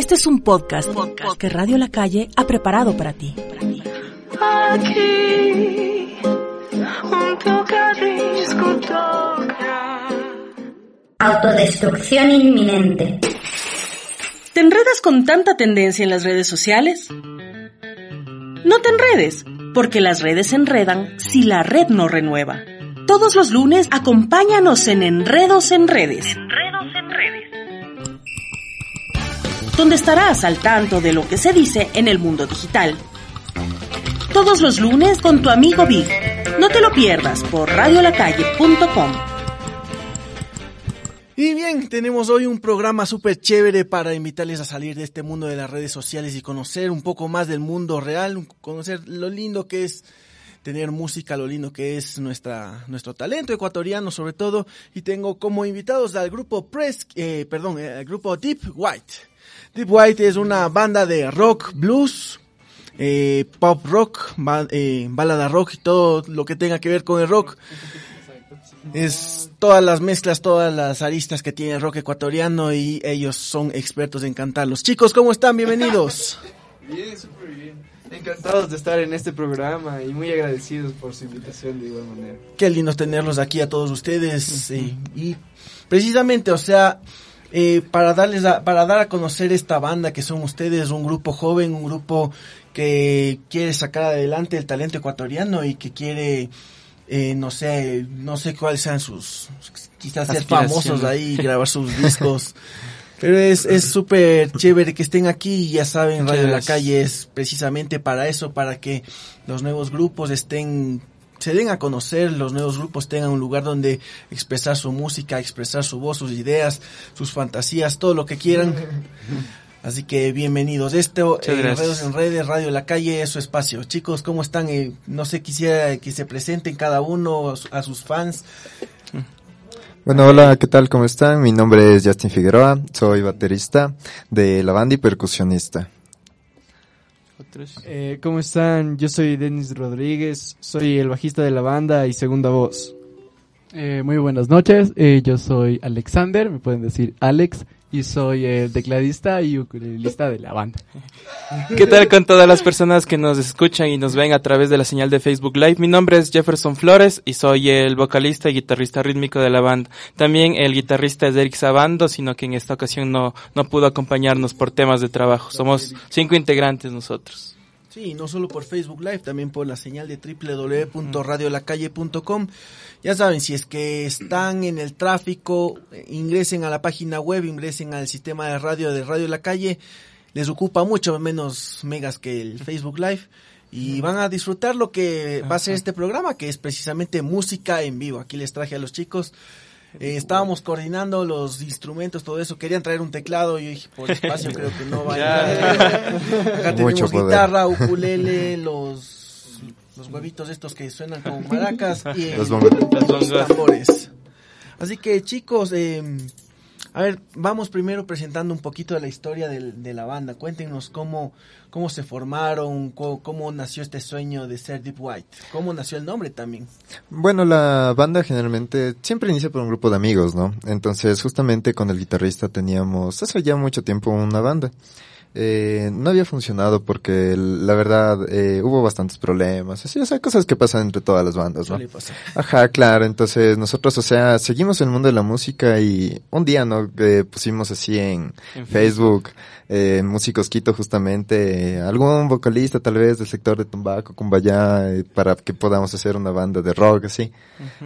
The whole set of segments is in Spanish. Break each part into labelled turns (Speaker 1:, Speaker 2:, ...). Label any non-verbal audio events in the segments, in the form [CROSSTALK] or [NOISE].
Speaker 1: Este es un podcast, que Radio La Calle ha preparado para ti.
Speaker 2: Aquí, junto toca.
Speaker 3: Autodestrucción inminente.
Speaker 1: ¿Te enredas con tanta tendencia en las redes sociales? No te enredes, porque las redes se enredan si la red no renueva. Todos los lunes acompáñanos en Enredos en Redes. Donde estarás al tanto de lo que se dice en el mundo digital. Todos los lunes con tu amigo Big. No te lo pierdas por radiolacalle.com.
Speaker 4: Y bien, tenemos hoy un programa súper chévere para invitarles a salir de este mundo de las redes sociales y conocer un poco más del mundo real, conocer lo lindo que es tener música, lo lindo que es nuestra, nuestro talento ecuatoriano sobre todo. Y tengo como invitados al grupo Press, eh, perdón, eh, al grupo Deep White. Deep White es una banda de rock, blues, eh, pop rock, ba- eh, balada rock y todo lo que tenga que ver con el rock. Es todas las mezclas, todas las aristas que tiene el rock ecuatoriano y ellos son expertos en cantarlos. Chicos, ¿cómo están? Bienvenidos. [LAUGHS]
Speaker 5: Bien, súper bien. Encantados de estar en este programa y muy agradecidos por su invitación de igual manera.
Speaker 4: Qué lindo tenerlos aquí a todos ustedes. eh, y precisamente, o sea, eh, para darles a- para dar a conocer esta banda que son ustedes, un grupo joven, un grupo que quiere sacar adelante el talento ecuatoriano y que quiere eh, no sé, no sé cuáles sean sus, quizás ser famosos ahí, [LAUGHS] grabar sus discos. Pero es es súper chévere que estén aquí y ya saben, Radio La
Speaker 5: Gracias.
Speaker 4: Calle es precisamente para eso, para que los nuevos grupos estén, se den a conocer, los nuevos grupos tengan un lugar donde expresar su música, expresar su voz, sus ideas, sus fantasías, todo lo que quieran. [LAUGHS] Así que bienvenidos. Esto,
Speaker 5: Muchas
Speaker 4: eh. Redes en Redes, Radio La Calle, es su espacio. Chicos, ¿cómo están? Eh, no sé, quisiera que se presenten cada uno a sus fans.
Speaker 6: Bueno, hola, ¿qué tal? ¿Cómo están? Mi nombre es Justin Figueroa, soy baterista de la banda y percusionista.
Speaker 5: Eh, ¿Cómo están? Yo soy Denis Rodríguez, soy el bajista de la banda y segunda voz.
Speaker 7: Eh, muy buenas noches, eh, yo soy Alexander, me pueden decir Alex, y soy el tecladista y ukulelista de la banda.
Speaker 8: ¿Qué tal con todas las personas que nos escuchan y nos ven a través de la señal de Facebook Live? Mi nombre es Jefferson Flores y soy el vocalista y guitarrista rítmico de la banda. También el guitarrista es Eric Sabando, sino que en esta ocasión no, no pudo acompañarnos por temas de trabajo. Somos cinco integrantes nosotros.
Speaker 4: Sí, no solo por Facebook Live, también por la señal de www.radiolacalle.com. Ya saben, si es que están en el tráfico, ingresen a la página web, ingresen al sistema de radio de Radio La Calle. Les ocupa mucho menos megas que el Facebook Live. Y van a disfrutar lo que va a ser este programa, que es precisamente música en vivo. Aquí les traje a los chicos. Eh, estábamos coordinando los instrumentos, todo eso. Querían traer un teclado y yo dije, por espacio creo que no va a. [LAUGHS] Acá tenemos guitarra, ukulele, los, los huevitos estos que suenan como maracas y eh,
Speaker 6: Los.
Speaker 8: Los
Speaker 4: tambores. Así que chicos, eh, a ver, vamos primero presentando un poquito de la historia del- de, la banda. Cuéntenos cómo, cómo se formaron, co- cómo, nació este sueño de ser Deep White, cómo nació el nombre también.
Speaker 6: Bueno, la banda generalmente siempre inicia por un grupo de amigos, ¿no? Entonces, justamente con el guitarrista teníamos, hace ya mucho tiempo, una banda. Eh, no había funcionado porque la verdad eh, hubo bastantes problemas, así, o sea, cosas que pasan entre todas las bandas, ¿no? Ajá, claro, entonces nosotros, o sea, seguimos el mundo de la música y un día, ¿no? Eh, pusimos así en,
Speaker 8: En
Speaker 6: Facebook, eh, Músicos Quito justamente, eh, algún vocalista tal vez del sector de Tumbaco, Cumbayá, eh, para que podamos hacer una banda de rock, así.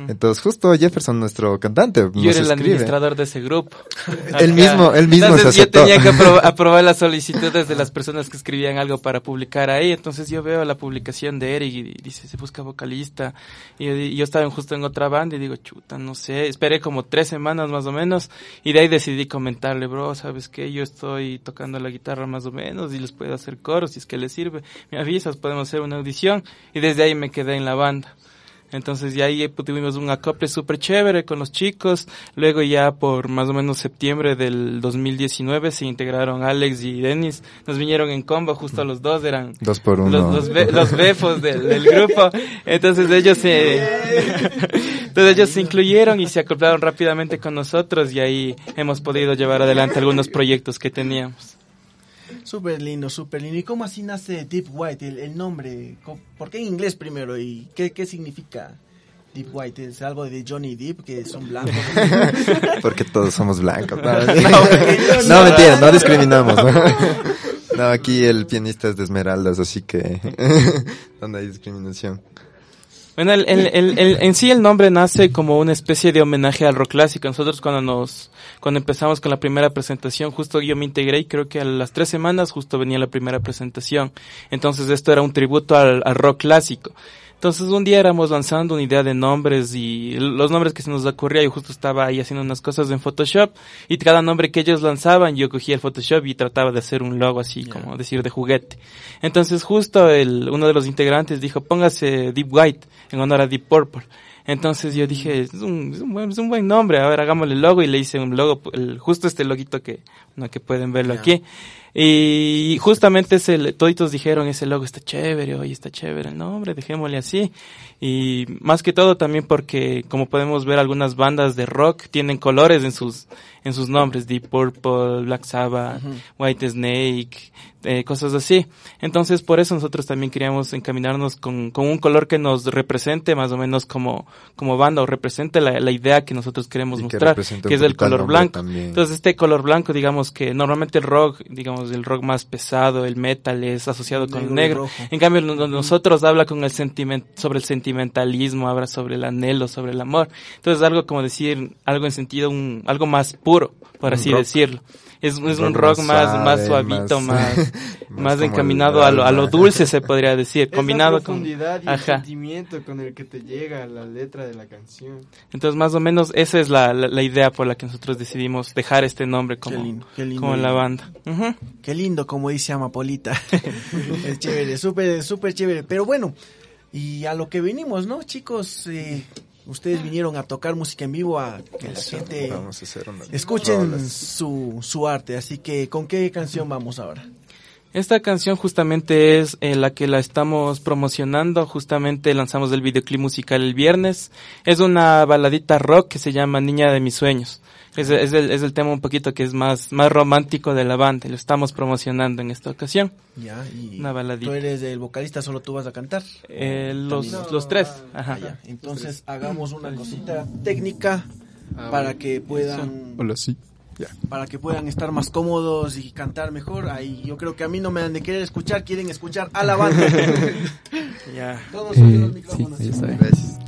Speaker 6: Entonces justo Jefferson, nuestro cantante,
Speaker 8: Yo
Speaker 6: nos
Speaker 8: era el
Speaker 6: escribe.
Speaker 8: administrador de ese grupo. [LAUGHS]
Speaker 6: Él mismo- él mismo
Speaker 8: Entonces
Speaker 6: se
Speaker 8: yo
Speaker 6: aceptó.
Speaker 8: tenía que [LAUGHS] apro- aprobar la solicitud solicitudes de las personas que escribían algo para publicar ahí. Entonces yo veo la publicación de Eric y dice, se busca vocalista. Y yo, y yo estaba justo en otra banda y digo, chuta, no sé. Esperé como tres semanas más o menos y de ahí decidí comentarle, bro, ¿sabes qué? Yo estoy tocando la guitarra más o menos y les puedo hacer coros si es que les sirve. Me avisas, podemos hacer una audición. Y desde ahí me quedé en la banda. Entonces ya ahí tuvimos un acople súper chévere con los chicos. Luego ya por más o menos septiembre del 2019 se integraron Alex y Dennis. Nos vinieron en combo, justo los dos eran
Speaker 6: Dos por uno.
Speaker 8: los, los, be- los befos del, del grupo. Entonces ellos se, [LAUGHS] entonces ellos se incluyeron y se acoplaron rápidamente con nosotros y ahí hemos podido llevar adelante algunos proyectos que teníamos.
Speaker 4: Súper lindo, súper lindo. ¿Y cómo así nace Deep White, el, el nombre? ¿Por qué en inglés primero? ¿Y qué, qué significa Deep White? ¿Es algo de Johnny Depp, que son blancos? [LAUGHS]
Speaker 6: Porque todos somos blancos. No, [LAUGHS]
Speaker 4: No,
Speaker 6: no, mentira, no discriminamos. ¿no? [LAUGHS] No, aquí el pianista es de Esmeraldas, así que donde hay discriminación.
Speaker 8: Bueno, el, en sí el nombre nace como una especie de homenaje al rock clásico. Nosotros cuando nos, cuando empezamos con la primera presentación, justo yo me integré y creo que a las tres semanas justo venía la primera presentación. Entonces esto era un tributo al rock clásico. Entonces un día éramos lanzando una idea de nombres y los nombres que se nos ocurría, yo justo estaba ahí haciendo unas cosas en Photoshop y cada nombre que ellos lanzaban yo cogía el Photoshop y trataba de hacer un logo así como decir de juguete. Entonces justo el, uno de los integrantes dijo póngase Deep White en honor a Deep Purple. Entonces yo dije, es un, es un buen, es un buen nombre, a ver, hagámosle el logo y le hice un logo, el, justo este loguito que, no, que pueden verlo aquí. Y justamente ese, toditos dijeron, ese logo está chévere, oye, está chévere el nombre, dejémosle así. Y más que todo también porque, como podemos ver, algunas bandas de rock tienen colores en sus, en sus nombres, Deep Purple, Black Sabbath, White Snake, eh, cosas así. Entonces, por eso nosotros también queríamos encaminarnos con, con un color que nos represente más o menos como, como banda o represente la, la idea que nosotros queremos
Speaker 6: Y
Speaker 8: mostrar, que es el color blanco.
Speaker 6: también.
Speaker 8: Entonces, este color blanco, digamos que normalmente el rock, digamos, el rock más pesado, el metal es asociado con el
Speaker 4: Negro.
Speaker 8: En cambio, no- nosotros habla con el sentiment, sobre el sentimentalismo, habla sobre el anhelo, sobre el amor. Entonces, algo como decir, algo en sentido, un, algo más puro, por
Speaker 6: Un
Speaker 8: así
Speaker 6: rock.
Speaker 8: decirlo. Es, es un
Speaker 6: rock
Speaker 8: rock
Speaker 6: más
Speaker 8: más, más
Speaker 6: suave,
Speaker 8: suavito, [LAUGHS]
Speaker 6: más-
Speaker 8: más,
Speaker 6: más
Speaker 8: encaminado a lo, a lo dulce, se [LAUGHS] podría decir,
Speaker 5: Es
Speaker 8: combinado
Speaker 5: la
Speaker 8: con,
Speaker 5: profundidad y el
Speaker 8: ajá.
Speaker 5: sentimiento con el que te llega la letra de la canción.
Speaker 8: Entonces, más o menos, esa es la, la, la idea por la que nosotros decidimos dejar este nombre como,
Speaker 4: lindo, qué lindo.
Speaker 8: como la banda. Ujú.
Speaker 4: Qué lindo, como dice Amapolita. [LAUGHS] es chévere, súper, súper chévere. Pero bueno, y a lo que venimos, ¿no, chicos? Eh, ustedes vinieron a tocar música en vivo, a que la gente
Speaker 6: Vamos a hacer una
Speaker 4: escuchen su, su arte. Así que, ¿con qué canción vamos ahora?
Speaker 8: Esta canción justamente es eh, la que la estamos promocionando, justamente lanzamos el videoclip musical el viernes. Es una baladita rock que se llama Niña de mis sueños. Es, es el, es el tema un poquito que es más, más romántico de la banda lo estamos promocionando en esta ocasión.
Speaker 4: Ya, y
Speaker 8: Una baladita.
Speaker 4: tú eres el vocalista, solo tú vas a cantar.
Speaker 8: Eh, los,
Speaker 4: También.
Speaker 8: los tres. Ajá.
Speaker 4: Ah, ya. Entonces hagamos una cosita técnica para que puedan
Speaker 7: Hola, sí.
Speaker 4: para que puedan estar más cómodos y cantar mejor. Ahí yo creo que a mí no me han de querer escuchar, quieren escuchar a la banda. [LAUGHS]
Speaker 8: Ya.
Speaker 4: Todos
Speaker 7: Eh,
Speaker 4: los
Speaker 7: sí,
Speaker 4: micrófonos.
Speaker 7: está.
Speaker 6: Gracias.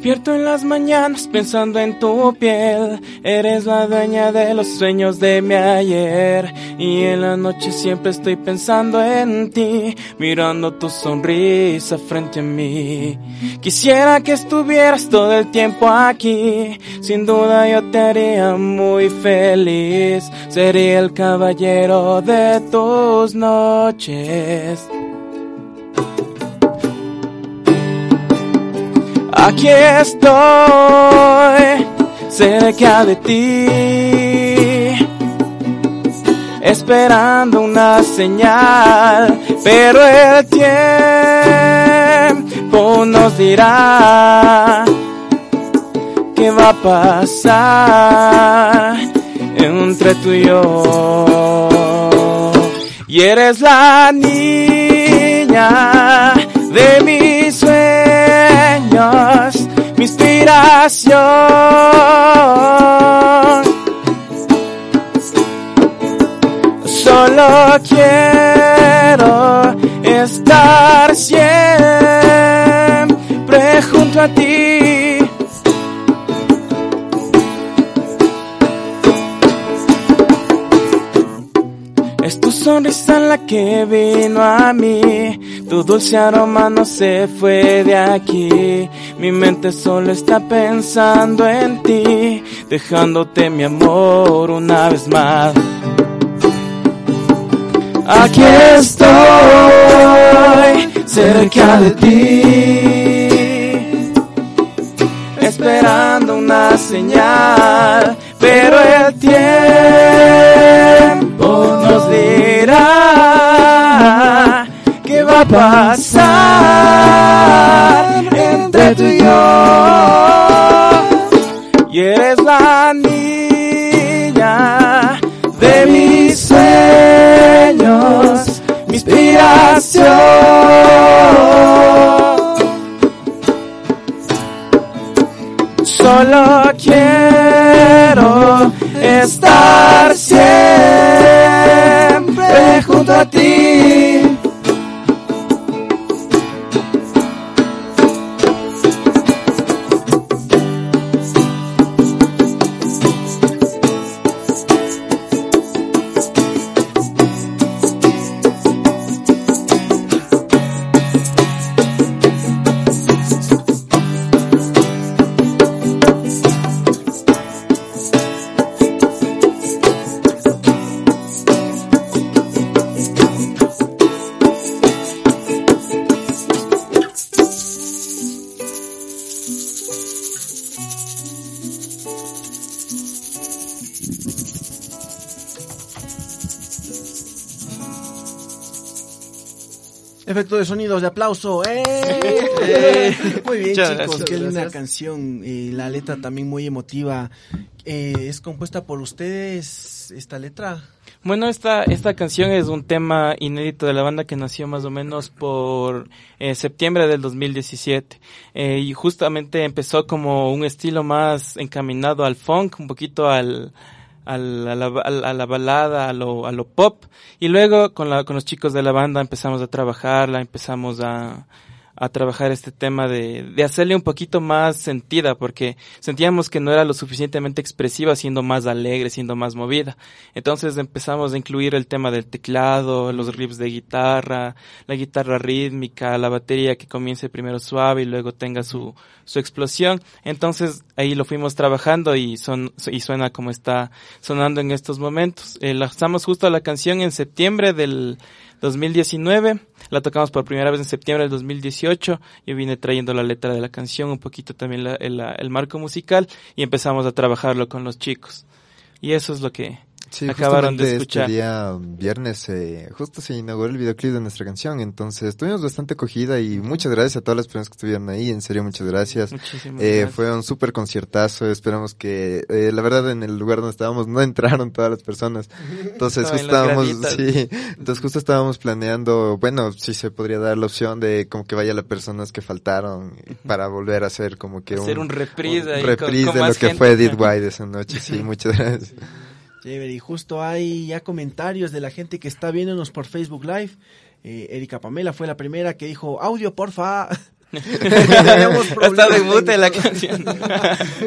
Speaker 8: Despierto en las mañanas pensando en tu piel. Eres la dueña de los sueños de mi ayer. Y en la noche siempre estoy pensando en ti, mirando tu sonrisa frente a mí. Quisiera que estuvieras todo el tiempo aquí. Sin duda yo te haría muy feliz. Sería el caballero de tus noches. Aquí estoy, cerca de ti, esperando una señal, pero el tiempo nos dirá qué va a pasar entre tú y yo. Y eres la niña de mis sueños, mi inspiración. Solo quiero estar siempre junto a ti. Sonrisa la que vino a mí, tu dulce aroma no se fue de aquí, mi mente solo está pensando en ti, dejándote mi amor una vez más. Aquí estoy, cerca de ti, esperando una señal, pero el tiempo dirá qué va a pasar entre tú y yo. Y eres la niña de mis sueños, mi inspiración. Solo quiero estar a ti.
Speaker 4: De aplauso. ¡Eh!
Speaker 8: Eh. [LAUGHS]
Speaker 4: Muy bien,
Speaker 8: Muchas
Speaker 4: chicos.
Speaker 8: gracias.
Speaker 4: Qué linda canción. Y la letra también muy emotiva. Eh, ¿Es compuesta por ustedes esta letra?
Speaker 8: Bueno, esta, esta canción es un tema inédito de la banda que nació más o menos por eh, septiembre del 2017. Eh, y justamente empezó como un estilo más encaminado al funk, un poquito al, a, la, al- a la balada, a lo, a lo pop. Y luego con, la, con los chicos de la banda empezamos a trabajarla, empezamos a, a trabajar este tema de, de hacerle un poquito más sentida, porque sentíamos que no era lo suficientemente expresiva, siendo más alegre, siendo más movida. Entonces empezamos a incluir el tema del teclado, los riffs de guitarra, la guitarra rítmica, la batería que comience primero suave y luego tenga su, su explosión. Entonces ahí lo fuimos trabajando y son, y suena como está sonando en estos momentos. Eh, lanzamos justo la canción en septiembre del 2019, la tocamos por primera vez en septiembre del 2018, yo vine trayendo la letra de la canción, un poquito también la- el, el marco musical y empezamos a trabajarlo con los chicos. Y eso es lo que
Speaker 6: Sí,
Speaker 8: acabaron de escuchar.
Speaker 6: Este día viernes eh, justo se inauguró el videoclip de nuestra canción, entonces tuvimos bastante acogida y muchas gracias a todas las personas que estuvieron ahí, en serio muchas gracias.
Speaker 8: Muchísimas
Speaker 6: Eh,
Speaker 8: gracias.
Speaker 6: Fue un súper conciertazo, esperamos que, eh, la verdad en el lugar donde estábamos no [LAUGHS] entraron todas las personas, entonces justo estábamos, sí, entonces justo estábamos planeando, bueno, si se podría dar la opción de como que vaya las personas que faltaron para volver a hacer como que
Speaker 8: Hacer un reprise ahí con-
Speaker 6: reprise
Speaker 8: con
Speaker 6: de lo que fue Did [LAUGHS] White esa noche, sí, muchas gracias. [LAUGHS]
Speaker 4: Chévere, y justo hay ya comentarios de la gente que está viéndonos por Facebook Live. Eh, Erika Pamela fue la primera que dijo, audio, porfa.
Speaker 8: La canción.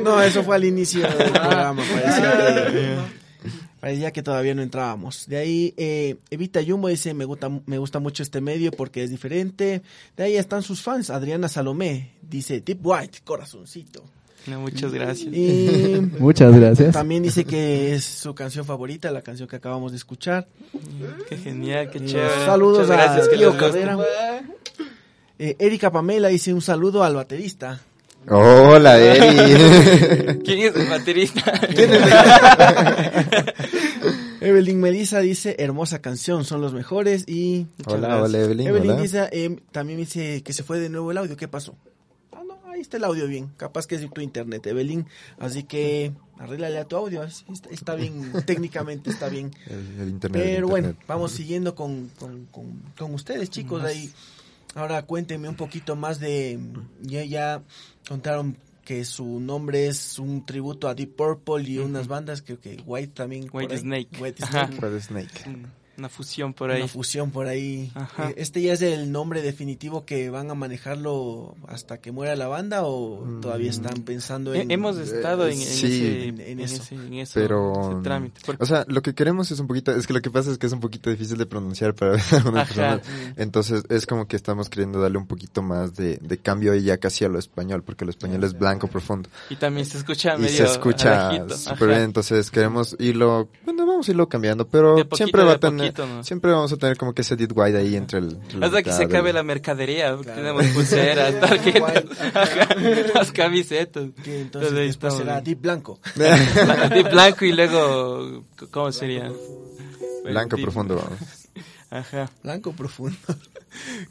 Speaker 4: no, eso fue al inicio del programa. Parecía que, [LAUGHS] parecía que todavía no entrábamos. De ahí, eh, Evita Jumbo dice, me gusta, me gusta mucho este medio porque es diferente. De ahí están sus fans. Adriana Salomé dice, Deep White, corazoncito.
Speaker 8: No, muchas gracias.
Speaker 4: Y [LAUGHS]
Speaker 7: Muchas gracias.
Speaker 4: también dice que es su canción favorita, la canción que acabamos de escuchar.
Speaker 8: Qué genial, qué chévere.
Speaker 4: Saludos
Speaker 8: Muchas gracias
Speaker 4: a
Speaker 8: que
Speaker 4: Tío. Cabrera. Eh, Erika Pamela dice un saludo al baterista.
Speaker 6: Hola, Eri. [LAUGHS]
Speaker 8: ¿Quién es el baterista? [LAUGHS]
Speaker 4: Evelyn Melissa dice, hermosa canción, son los mejores. Y
Speaker 6: Hola, hola, Evelyn,
Speaker 4: Evelyn
Speaker 6: hola.
Speaker 4: dice, eh, también dice que se fue de nuevo el audio, ¿qué pasó? Ah, ahí está el audio bien. Capaz que es tu internet, Evelyn. Así que arréglale a tu audio. es- Está, está bien, [LAUGHS] técnicamente está bien.
Speaker 6: El, el internet. el
Speaker 4: Pero bueno,
Speaker 6: internet.
Speaker 4: vamos siguiendo con, con, con, con ustedes, chicos. Ahí, ahora cuéntenme un poquito más de. Ya, ya contaron que su nombre es un tributo a Deep Purple y unas bandas, creo que White también.
Speaker 8: White. Snake.
Speaker 4: White
Speaker 8: Ajá.
Speaker 4: Snake.
Speaker 6: Red Snake.
Speaker 8: Una fusión por ahí.
Speaker 4: Una fusión por ahí.
Speaker 8: Ajá.
Speaker 4: Eh, ¿Este ya es el nombre definitivo que van a manejarlo hasta que muera la banda o todavía están pensando
Speaker 8: He-
Speaker 4: en...
Speaker 8: Hemos estado en, en
Speaker 6: sí.
Speaker 8: ese,
Speaker 4: En- en
Speaker 8: en
Speaker 4: eso.
Speaker 8: ese- en eso,
Speaker 6: Pero,
Speaker 8: ese trámite. Porque-
Speaker 6: o sea, lo que queremos es un poquito, es que lo que pasa es que es un poquito difícil de pronunciar para [LAUGHS] algunas
Speaker 8: Ajá.
Speaker 6: personas. Entonces, es como que estamos queriendo darle un poquito más de, de cambio ya casi a lo español, porque lo español es blanco profundo.
Speaker 8: y también se escucha
Speaker 6: Y
Speaker 8: medio
Speaker 6: se escucha súper bien, entonces queremos irlo, bueno, vamos a irlo cambiando, pero
Speaker 8: poquito,
Speaker 6: siempre va a tener,
Speaker 8: poquito, ¿no?
Speaker 6: siempre vamos a tener como que ese dead white ahí entre el... entre
Speaker 8: Hasta que se acabe la mercadería, porque tenemos pulseras, [LAUGHS] tarjetas, [LAUGHS] las camisetas.
Speaker 4: Que entonces después
Speaker 8: estamos.
Speaker 4: será Deep Blanco. [LAUGHS]
Speaker 8: de blanco y luego, ¿cómo sería?
Speaker 6: Blanco
Speaker 8: Deep-
Speaker 6: profundo, vamos.
Speaker 8: Ajá.
Speaker 4: Blanco profundo. [LAUGHS]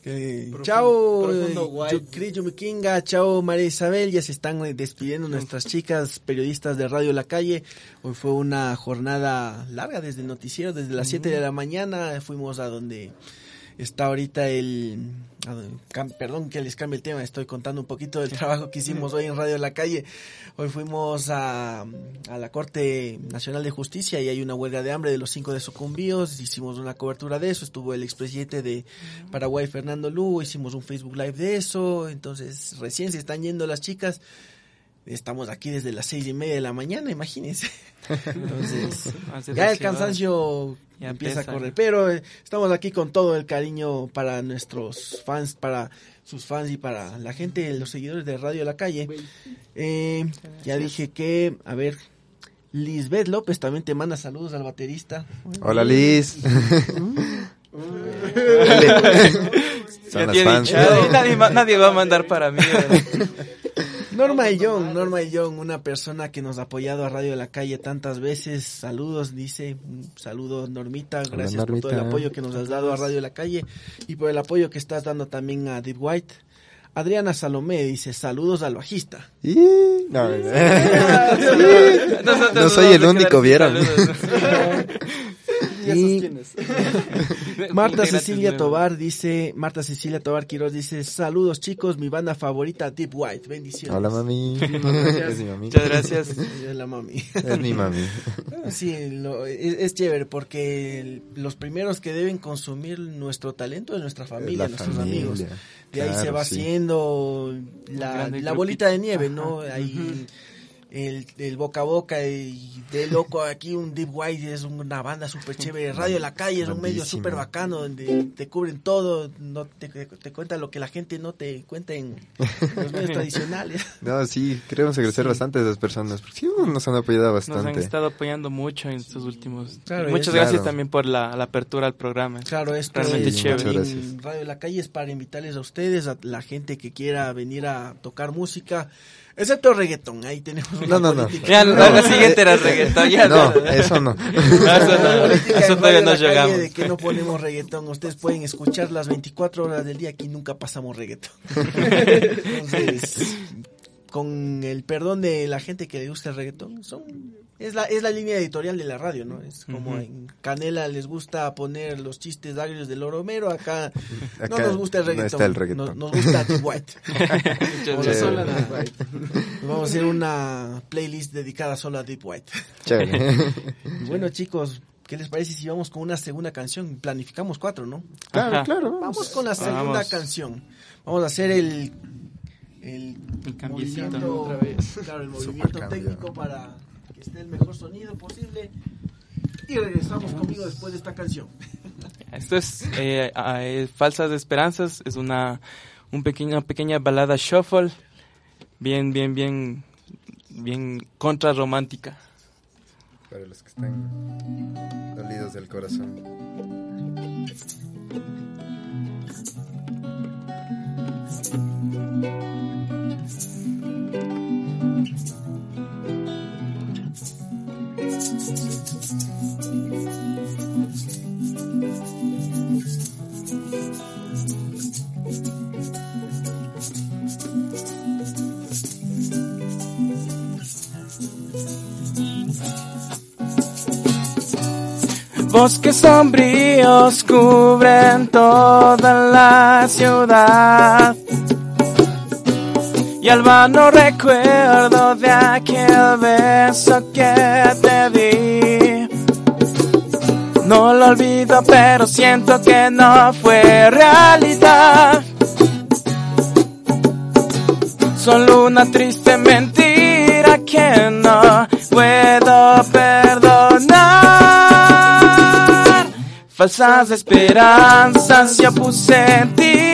Speaker 4: Que- chao,
Speaker 5: profundo
Speaker 4: eh, Yumikinga, chao María Isabel, ya se están eh, despidiendo nuestras chicas periodistas de Radio La Calle. Hoy fue una jornada larga desde el noticiero, desde las 7 de la mañana fuimos a donde está ahorita el... Perdón que les cambie el tema, estoy contando un poquito del trabajo que hicimos hoy en Radio La Calle. Hoy fuimos a, a la Corte Nacional de Justicia y hay una huelga de hambre de los cinco desucumbíos. Hicimos una cobertura de eso. Estuvo el expresidente de Paraguay, Fernando Lugo. Hicimos un Facebook Live de eso. Entonces, recién se están yendo las chicas. Estamos aquí desde las seis y media de la mañana, imagínense. [LAUGHS] Entonces, ya el cansancio
Speaker 8: Ya
Speaker 4: empieza a correr. Pero eh, estamos aquí con todo el cariño para nuestros fans, para sus fans y para la gente, los seguidores de Radio La Calle. Eh, ya dije que, a ver, Lisbeth López también te manda saludos al baterista.
Speaker 6: Hola Liz. [LAUGHS]
Speaker 8: Ya
Speaker 6: Son las fans. [LAUGHS]
Speaker 8: nadie, va a mandar para mí. ¿verdad?
Speaker 4: Norma y John, Norma y John, una persona que nos ha apoyado a Radio La Calle tantas veces. Saludos, dice. Un saludo, Normita. Gracias por todo el apoyo que nos has dado a Radio La Calle y por el apoyo que estás dando también a Deep White. Adriana Salomé dice, saludos al bajista.
Speaker 6: Y- No, no soy el único,
Speaker 8: quedar [LAUGHS]
Speaker 4: Marta Cecilia. Tobar dice, Marta Cecilia Tobar Quiroz dice, saludos chicos, mi banda favorita Deep White, bendiciones.
Speaker 6: Hola mami. [LAUGHS] Es mi mami.
Speaker 8: Muchas gracias. [LAUGHS]
Speaker 4: Es la mami.
Speaker 6: Es mi mami.
Speaker 4: Sí, lo- es, es chévere porque los primeros que deben consumir nuestro talento es nuestra familia,
Speaker 6: La
Speaker 4: nuestros
Speaker 6: familia,
Speaker 4: amigos. De ahí se va
Speaker 6: sí.
Speaker 4: haciendo la, bolita de nieve, ¿no? Ahí el, el boca a boca y de loco aquí un Deep White es una banda súper chévere. Radio La Calle es un medio súper bacano donde te cubren todo, no te, te cuentan lo que la gente no te cuenta en los medios [LAUGHS] tradicionales.
Speaker 6: No, sí, queremos agradecer bastante a esas personas, porque sí, nos han apoyado
Speaker 8: Nos han
Speaker 6: bastante.
Speaker 8: estado apoyando mucho en estos últimos.
Speaker 4: Claro,
Speaker 8: Muchas
Speaker 4: es-
Speaker 8: gracias
Speaker 6: Claro.
Speaker 8: también por la, la apertura al programa.
Speaker 4: Claro, esto
Speaker 8: Realmente
Speaker 4: es
Speaker 8: chévere.
Speaker 6: Muchas
Speaker 4: en
Speaker 6: gracias.
Speaker 4: Radio La Calle es para invitarles a ustedes, a la gente que quiera venir a tocar música, excepto reggaetón, ahí tenemos una
Speaker 6: No, no, no.
Speaker 8: Ya, la, la siguiente era reggaetón. Ya,
Speaker 6: No, eso no.
Speaker 8: Eso no, [LAUGHS] eso todavía no llegamos.
Speaker 4: de que no ponemos reggaetón, ustedes pueden escuchar las 24 horas del día, aquí nunca pasamos reggaetón. [LAUGHS] Entonces, con el perdón de la gente que le gusta el reggaetón, son es la es la línea editorial de la radio, ¿no? Es como en Canela les gusta poner los chistes agrios del Oromero, acá, [LAUGHS] no
Speaker 6: Acá
Speaker 4: nos gusta el
Speaker 6: no
Speaker 4: reggaetón,
Speaker 6: está el reggaetón.
Speaker 4: Nos, nos gusta Deep White. Vamos a, hacer una, vamos a hacer una playlist dedicada solo a Deep White. [LAUGHS] Bueno, chicos, ¿qué les parece si vamos con una segunda canción? Planificamos cuatro, ¿no?
Speaker 6: Claro,
Speaker 8: Ajá.
Speaker 6: claro.
Speaker 4: Vamos con la segunda
Speaker 8: Vamos.
Speaker 4: canción. Vamos a hacer el el,
Speaker 8: el
Speaker 4: movimiento,
Speaker 5: otra vez.
Speaker 4: Claro, el [LAUGHS] movimiento técnico para que esté el mejor sonido posible. Y regresamos conmigo después de esta canción. [LAUGHS]
Speaker 8: Esto es eh, eh, Falsas Esperanzas, es una un pequeña, pequeña balada shuffle, bien, bien, bien, bien contrarromántica.
Speaker 6: Para los que están dolidos del corazón. [LAUGHS]
Speaker 8: Bosques sombríos cubren toda la ciudad. Y al vano recuerdo de aquel beso que te di. No lo olvido, pero siento que no fue realidad. Solo una triste mentira que no puedo perdonar. Falsas esperanzas yo puse en ti.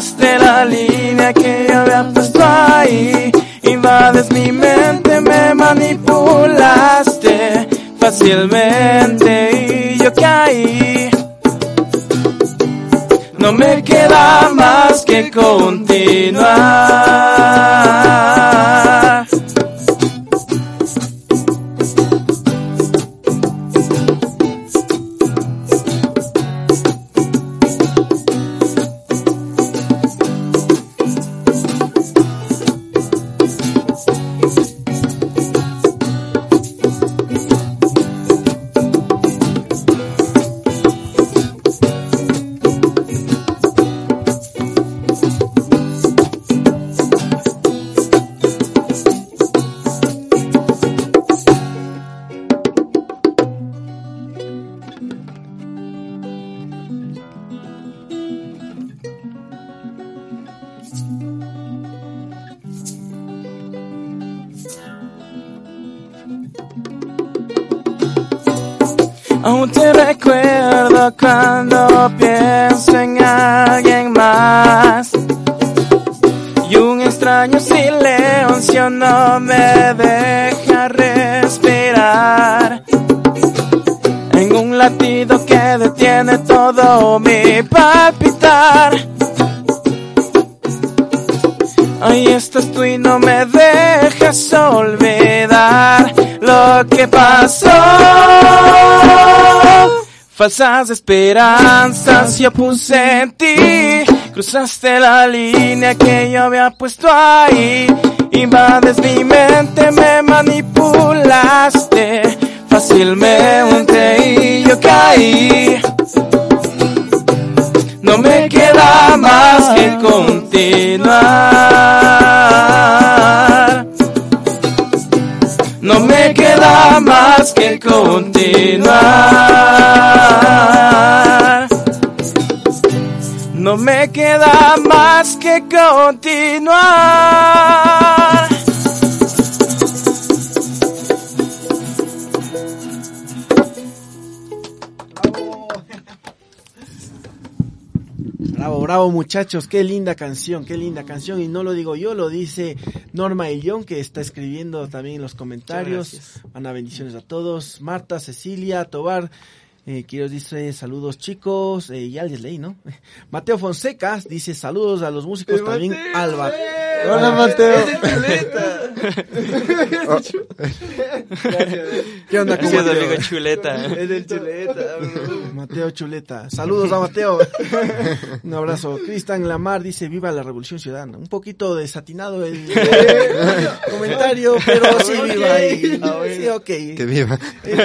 Speaker 8: Cruzaste la línea que yo había puesto ahí. Invades mi mente, me manipulaste fácilmente y yo caí. No me queda más que continuar. Palpitar. Ahí estás tú y no me dejas olvidar lo que pasó. Falsas esperanzas yo puse en ti. Cruzaste la línea que yo había puesto ahí. Invades mi mente, me manipulaste fácilmente y yo caí. No me queda más que continuar. No me queda más que continuar. No me queda más que continuar.
Speaker 4: Bravo, bravo muchachos, qué linda canción, qué linda canción. Y no lo digo yo, lo dice Norma Illón, que está escribiendo también en los comentarios. Ana, bendiciones a todos. Marta, Cecilia, Tobar, eh, quiero dice saludos chicos, eh, ya les leí, ¿no? [LAUGHS] Mateo Fonseca dice saludos a los músicos también. Alba.
Speaker 6: Hola, Mateo. [LAUGHS]
Speaker 4: ¿Qué onda con
Speaker 8: Gracias,
Speaker 4: Mateo?
Speaker 8: amigo Chuleta.
Speaker 4: Es el Chuleta. Mateo Chuleta. Saludos a Mateo. [LAUGHS] Un abrazo. Cristian Lamar dice viva la revolución ciudadana. Un poquito desatinado el [LAUGHS] comentario, pero sí viva ahí. Sí, ok.
Speaker 6: Que viva.
Speaker 4: Eh,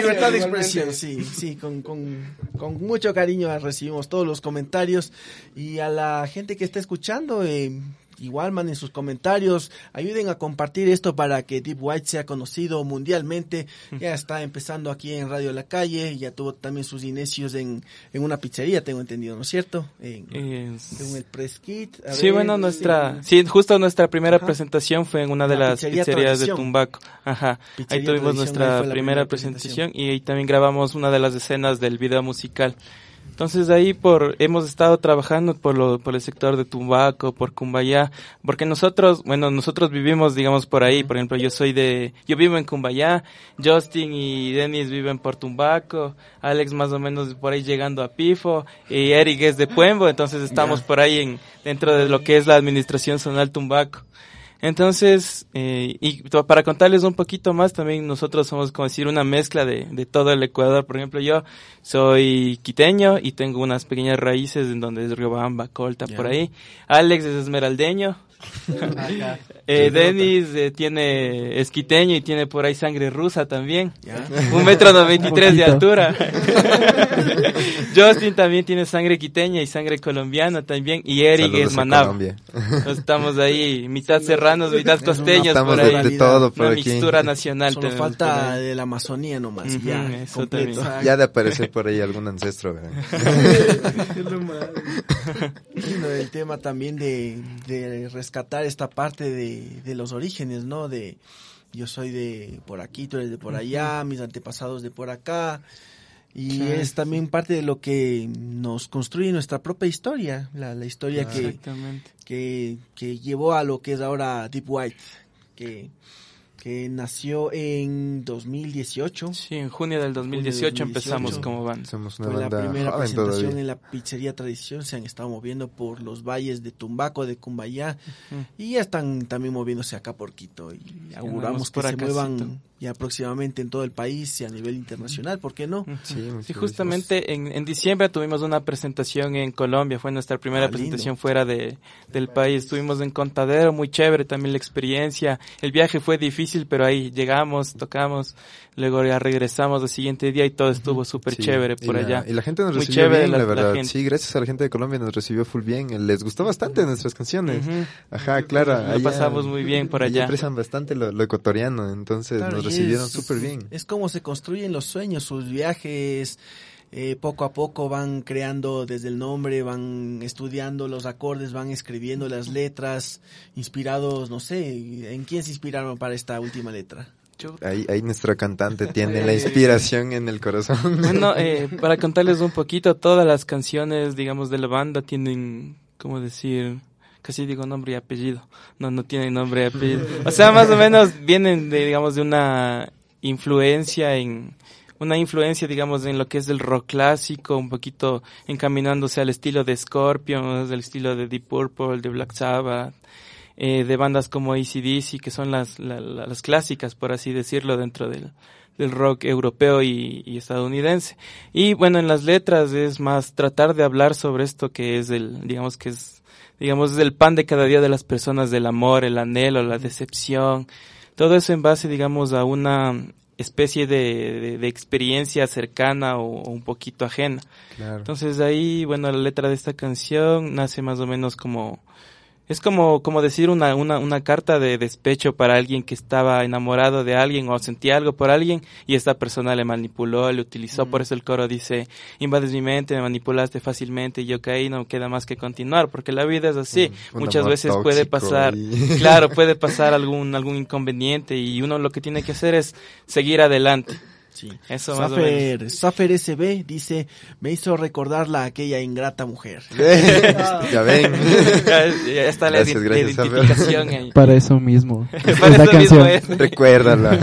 Speaker 4: Libertad de expresión, sí, sí, con, con, con mucho cariño recibimos todos los comentarios y a la gente que está escuchando, eh, igual manden sus comentarios, ayuden a compartir esto para que Deep White sea conocido mundialmente. Ya está empezando aquí en Radio La Calle, ya tuvo también sus inicios en, en una pizzería, tengo entendido, ¿no es cierto? En,
Speaker 8: Eh,
Speaker 4: en el Press Kit. A
Speaker 8: Sí,
Speaker 4: ver,
Speaker 8: bueno, nuestra, sí, justo nuestra primera presentación fue en una de
Speaker 4: La
Speaker 8: las
Speaker 4: pizzería
Speaker 8: pizzerías de. Tumbaco. Ajá. ahí tuvimos nuestra primera
Speaker 4: primera
Speaker 8: presentación y ahí también grabamos una de las escenas del video musical. Entonces de ahí por hemos estado trabajando por lo por el sector de Tumbaco, por Cumbayá, porque nosotros, bueno, nosotros vivimos digamos por ahí, por ejemplo, yo soy de yo vivo en Cumbayá, Justin y Dennis viven por Tumbaco, Alex más o menos por ahí llegando a Pifo y Eric es de Puembo, entonces estamos por ahí en dentro de lo que es la administración zonal Tumbaco. Entonces, eh, y para contarles un poquito más, también nosotros somos como decir una mezcla de, de todo el Ecuador. Por ejemplo, yo soy quiteño y tengo unas pequeñas raíces en donde es Riobamba, Colta, por ahí. Alex es esmeraldeño, Eh, Denis eh, tiene esquiteño y tiene por ahí sangre rusa también. Un metro noventa y tres de [LAUGHS] altura. [LAUGHS] Justin también tiene sangre quiteña y sangre colombiana también. Y Eric
Speaker 6: Saludos
Speaker 8: es
Speaker 6: a
Speaker 8: manab. Estamos ahí, mitad serranos, mitad costeños
Speaker 6: Estamos
Speaker 8: por
Speaker 6: de-
Speaker 8: ahí.
Speaker 6: de todo por
Speaker 8: Una
Speaker 6: aquí.
Speaker 8: mixtura nacional.
Speaker 4: Solo
Speaker 8: tenemos
Speaker 4: falta de la Amazonía nomás, ya,
Speaker 8: eso
Speaker 4: completo.
Speaker 8: también.
Speaker 6: Ya de aparecer por ahí algún ancestro, ¿verdad? [LAUGHS]
Speaker 4: Lindo el tema también de, de rescatar esta parte de, de los orígenes, ¿no? De yo soy de por aquí, tú eres de por allá, mis antepasados de por acá. Y es también parte de lo que nos construye nuestra propia historia, la, la historia que, que, que llevó a lo que es ahora Deep White, que, que nació en 2018.
Speaker 8: Sí, en junio del 2018 empezamos como banda.
Speaker 6: Somos una
Speaker 4: Fue la primera
Speaker 6: joven
Speaker 4: presentación
Speaker 6: todavía.
Speaker 4: en la pizzería Tradición. Se han estado moviendo por los valles de Tumbaco, de Cumbayá. Y ya están también moviéndose acá por Quito. Y auguramos que
Speaker 8: por
Speaker 4: se muevan ya próximamente en todo el país y a nivel internacional. ¿Por qué no?
Speaker 6: Sí,
Speaker 8: justamente en, en diciembre tuvimos una presentación en Colombia, fue nuestra primera
Speaker 4: Ah,
Speaker 8: presentación fuera de, del país. Estuvimos en Contadero, muy chévere también la experiencia. El viaje fue difícil, pero ahí llegamos, tocamos, luego ya regresamos el siguiente día y todo estuvo súper
Speaker 6: Sí,
Speaker 8: chévere
Speaker 6: y
Speaker 8: por
Speaker 6: la-
Speaker 8: allá.
Speaker 6: Y la gente nos
Speaker 8: Muy
Speaker 6: recibió
Speaker 8: chévere
Speaker 6: bien, la, verdad. Sí, gracias a la gente de Colombia nos recibió full bien. Les gustó bastante nuestras canciones. Ajá, claro.
Speaker 8: Lo
Speaker 6: allá-
Speaker 8: pasamos muy bien por allá.
Speaker 6: aprecian bastante lo, lo ecuatoriano, entonces
Speaker 4: Claro,
Speaker 6: nos recibieron
Speaker 4: es-
Speaker 6: súper bien.
Speaker 4: Es como se construyen los sueños, sus viajes. eh, poco a poco van creando desde el nombre, van estudiando los acordes, van escribiendo las letras, inspirados, no sé, ¿en quién se inspiraron para esta última letra?
Speaker 6: Ahí, ahí nuestra cantante tiene la [LAUGHS] inspiración en el corazón.
Speaker 8: Bueno, eh, [LAUGHS] para contarles un poquito, todas las canciones, digamos, de la banda tienen, ¿cómo decir? Casi digo nombre y apellido. No, no tienen nombre y apellido. O sea, más o menos vienen, de, digamos, de una influencia en, una influencia, digamos, en lo que es el rock clásico, un poquito encaminándose al estilo de Scorpions, al estilo de Deep Purple, de Black Sabbath, eh, de bandas como ACDC, que son las, la- la- las clásicas, por así decirlo, dentro del, del rock europeo y, y estadounidense. Y bueno, en las letras es más tratar de hablar sobre esto que es el, digamos que es, digamos, es el pan de cada día de las personas, del amor, el anhelo, la decepción, todo eso en base, digamos, a una especie de, de- de experiencia cercana o, o un poquito ajena.
Speaker 6: Claro.
Speaker 8: Entonces ahí, bueno, la letra de esta canción nace más o menos como, es como, como decir una, una, una carta de despecho para alguien que estaba enamorado de alguien o sentía algo por alguien y esta persona le manipuló, le utilizó, por eso el coro dice, invades mi mente, me manipulaste fácilmente y yo caí, no queda más que continuar, porque la vida es así,
Speaker 6: un
Speaker 8: muchas veces puede pasar,
Speaker 6: y- [LAUGHS] [LAUGHS]
Speaker 8: claro, puede pasar algún, algún inconveniente y uno lo que tiene que hacer es seguir adelante.
Speaker 4: Sí.
Speaker 8: Eso más o menos.
Speaker 4: Safer, Safer SB dice, me hizo recordar la aquella ingrata mujer. [LAUGHS]
Speaker 6: ya ven. [LAUGHS]
Speaker 8: ya, ya está la,
Speaker 6: Gracias,
Speaker 8: identificación ahí.
Speaker 7: Para eso mismo. [LAUGHS]
Speaker 8: Para eso mismo
Speaker 7: canción.
Speaker 8: es.
Speaker 6: Recuérdala.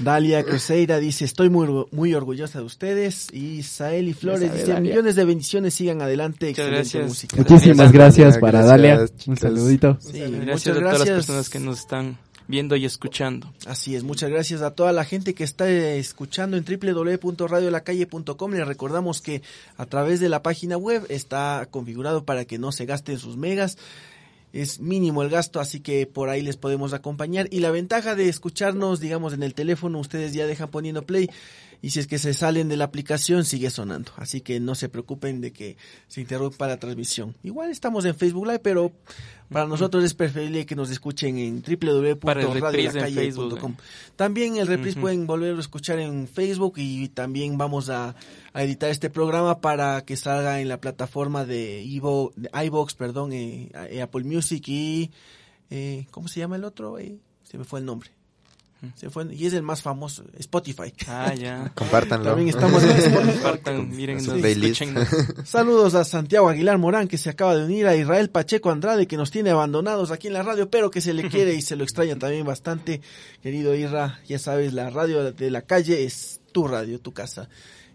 Speaker 4: Dalia Cruzeira dice, estoy muy, muy orgullosa de ustedes. Y Saeli Flores
Speaker 7: sabe,
Speaker 4: dice,
Speaker 7: Dalia.
Speaker 4: millones de bendiciones, sigan adelante,
Speaker 8: Muchas
Speaker 4: excelente
Speaker 8: gracias.
Speaker 4: música.
Speaker 7: Muchísimas gracias para
Speaker 6: gracias,
Speaker 7: Dalia. Un saludito.
Speaker 4: Sí,
Speaker 8: Gracias
Speaker 4: muchas
Speaker 8: a todas las
Speaker 4: gracias.
Speaker 8: personas que nos están viendo y escuchando.
Speaker 4: Así es, muchas gracias a toda la gente que está eh, escuchando en www.radiolacalle.com. Les recordamos que a través de la página web está configurado para que no se gasten sus megas. Es mínimo el gasto, así que por ahí les podemos acompañar. Y la ventaja de escucharnos, digamos, en el teléfono, ustedes ya dejan poniendo play. Y si es que se salen de la aplicación, sigue sonando. Así que no se preocupen de que se interrumpa la transmisión. Igual estamos en Facebook Live, pero para nosotros es preferible que nos escuchen en www.radiolacalle.com. También el reprise pueden volverlo a escuchar en Facebook y también vamos a, a editar este programa para que salga en la plataforma de, Evo, de iVoox, perdón, eh, eh, Apple Music y eh, ¿cómo se llama el otro? Eh, se me fue el nombre. Se fue, y es el más famoso, Spotify.
Speaker 8: Ah, ya. [LAUGHS]
Speaker 6: Compártanlo.
Speaker 4: También estamos en Spotify.
Speaker 8: Compartan, miren. [LAUGHS]
Speaker 4: Saludos a Santiago Aguilar Morán que se acaba de unir, a Israel Pacheco Andrade que nos tiene abandonados aquí en la radio, pero que se le quiere y se lo extraña también bastante. Querido Isra, ya sabes, la radio de la calle es tu radio, tu casa.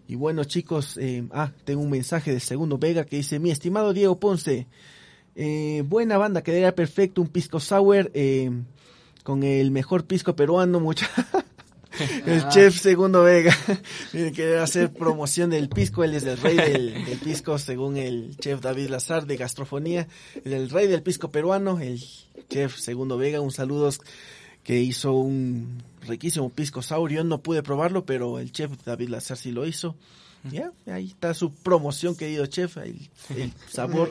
Speaker 4: Y bueno chicos, eh, ah, tengo un mensaje de Segundo Vega que dice, mi estimado Diego Ponce, eh, buena banda, quedaría perfecto un pisco sour eh, con el mejor pisco peruano, mucha... [LAUGHS] El chef Segundo Vega. [LAUGHS] Miren, quiere hacer promoción del pisco. Él es el rey del, del pisco, según el chef David Lazar de Gastrofonía. El rey del pisco peruano, el chef Segundo Vega. Un saludo que hizo un riquísimo pisco sour. Yo no pude probarlo, pero el chef David Lazar sí lo hizo. Ya, ahí está su promoción, querido chef, el, el sabor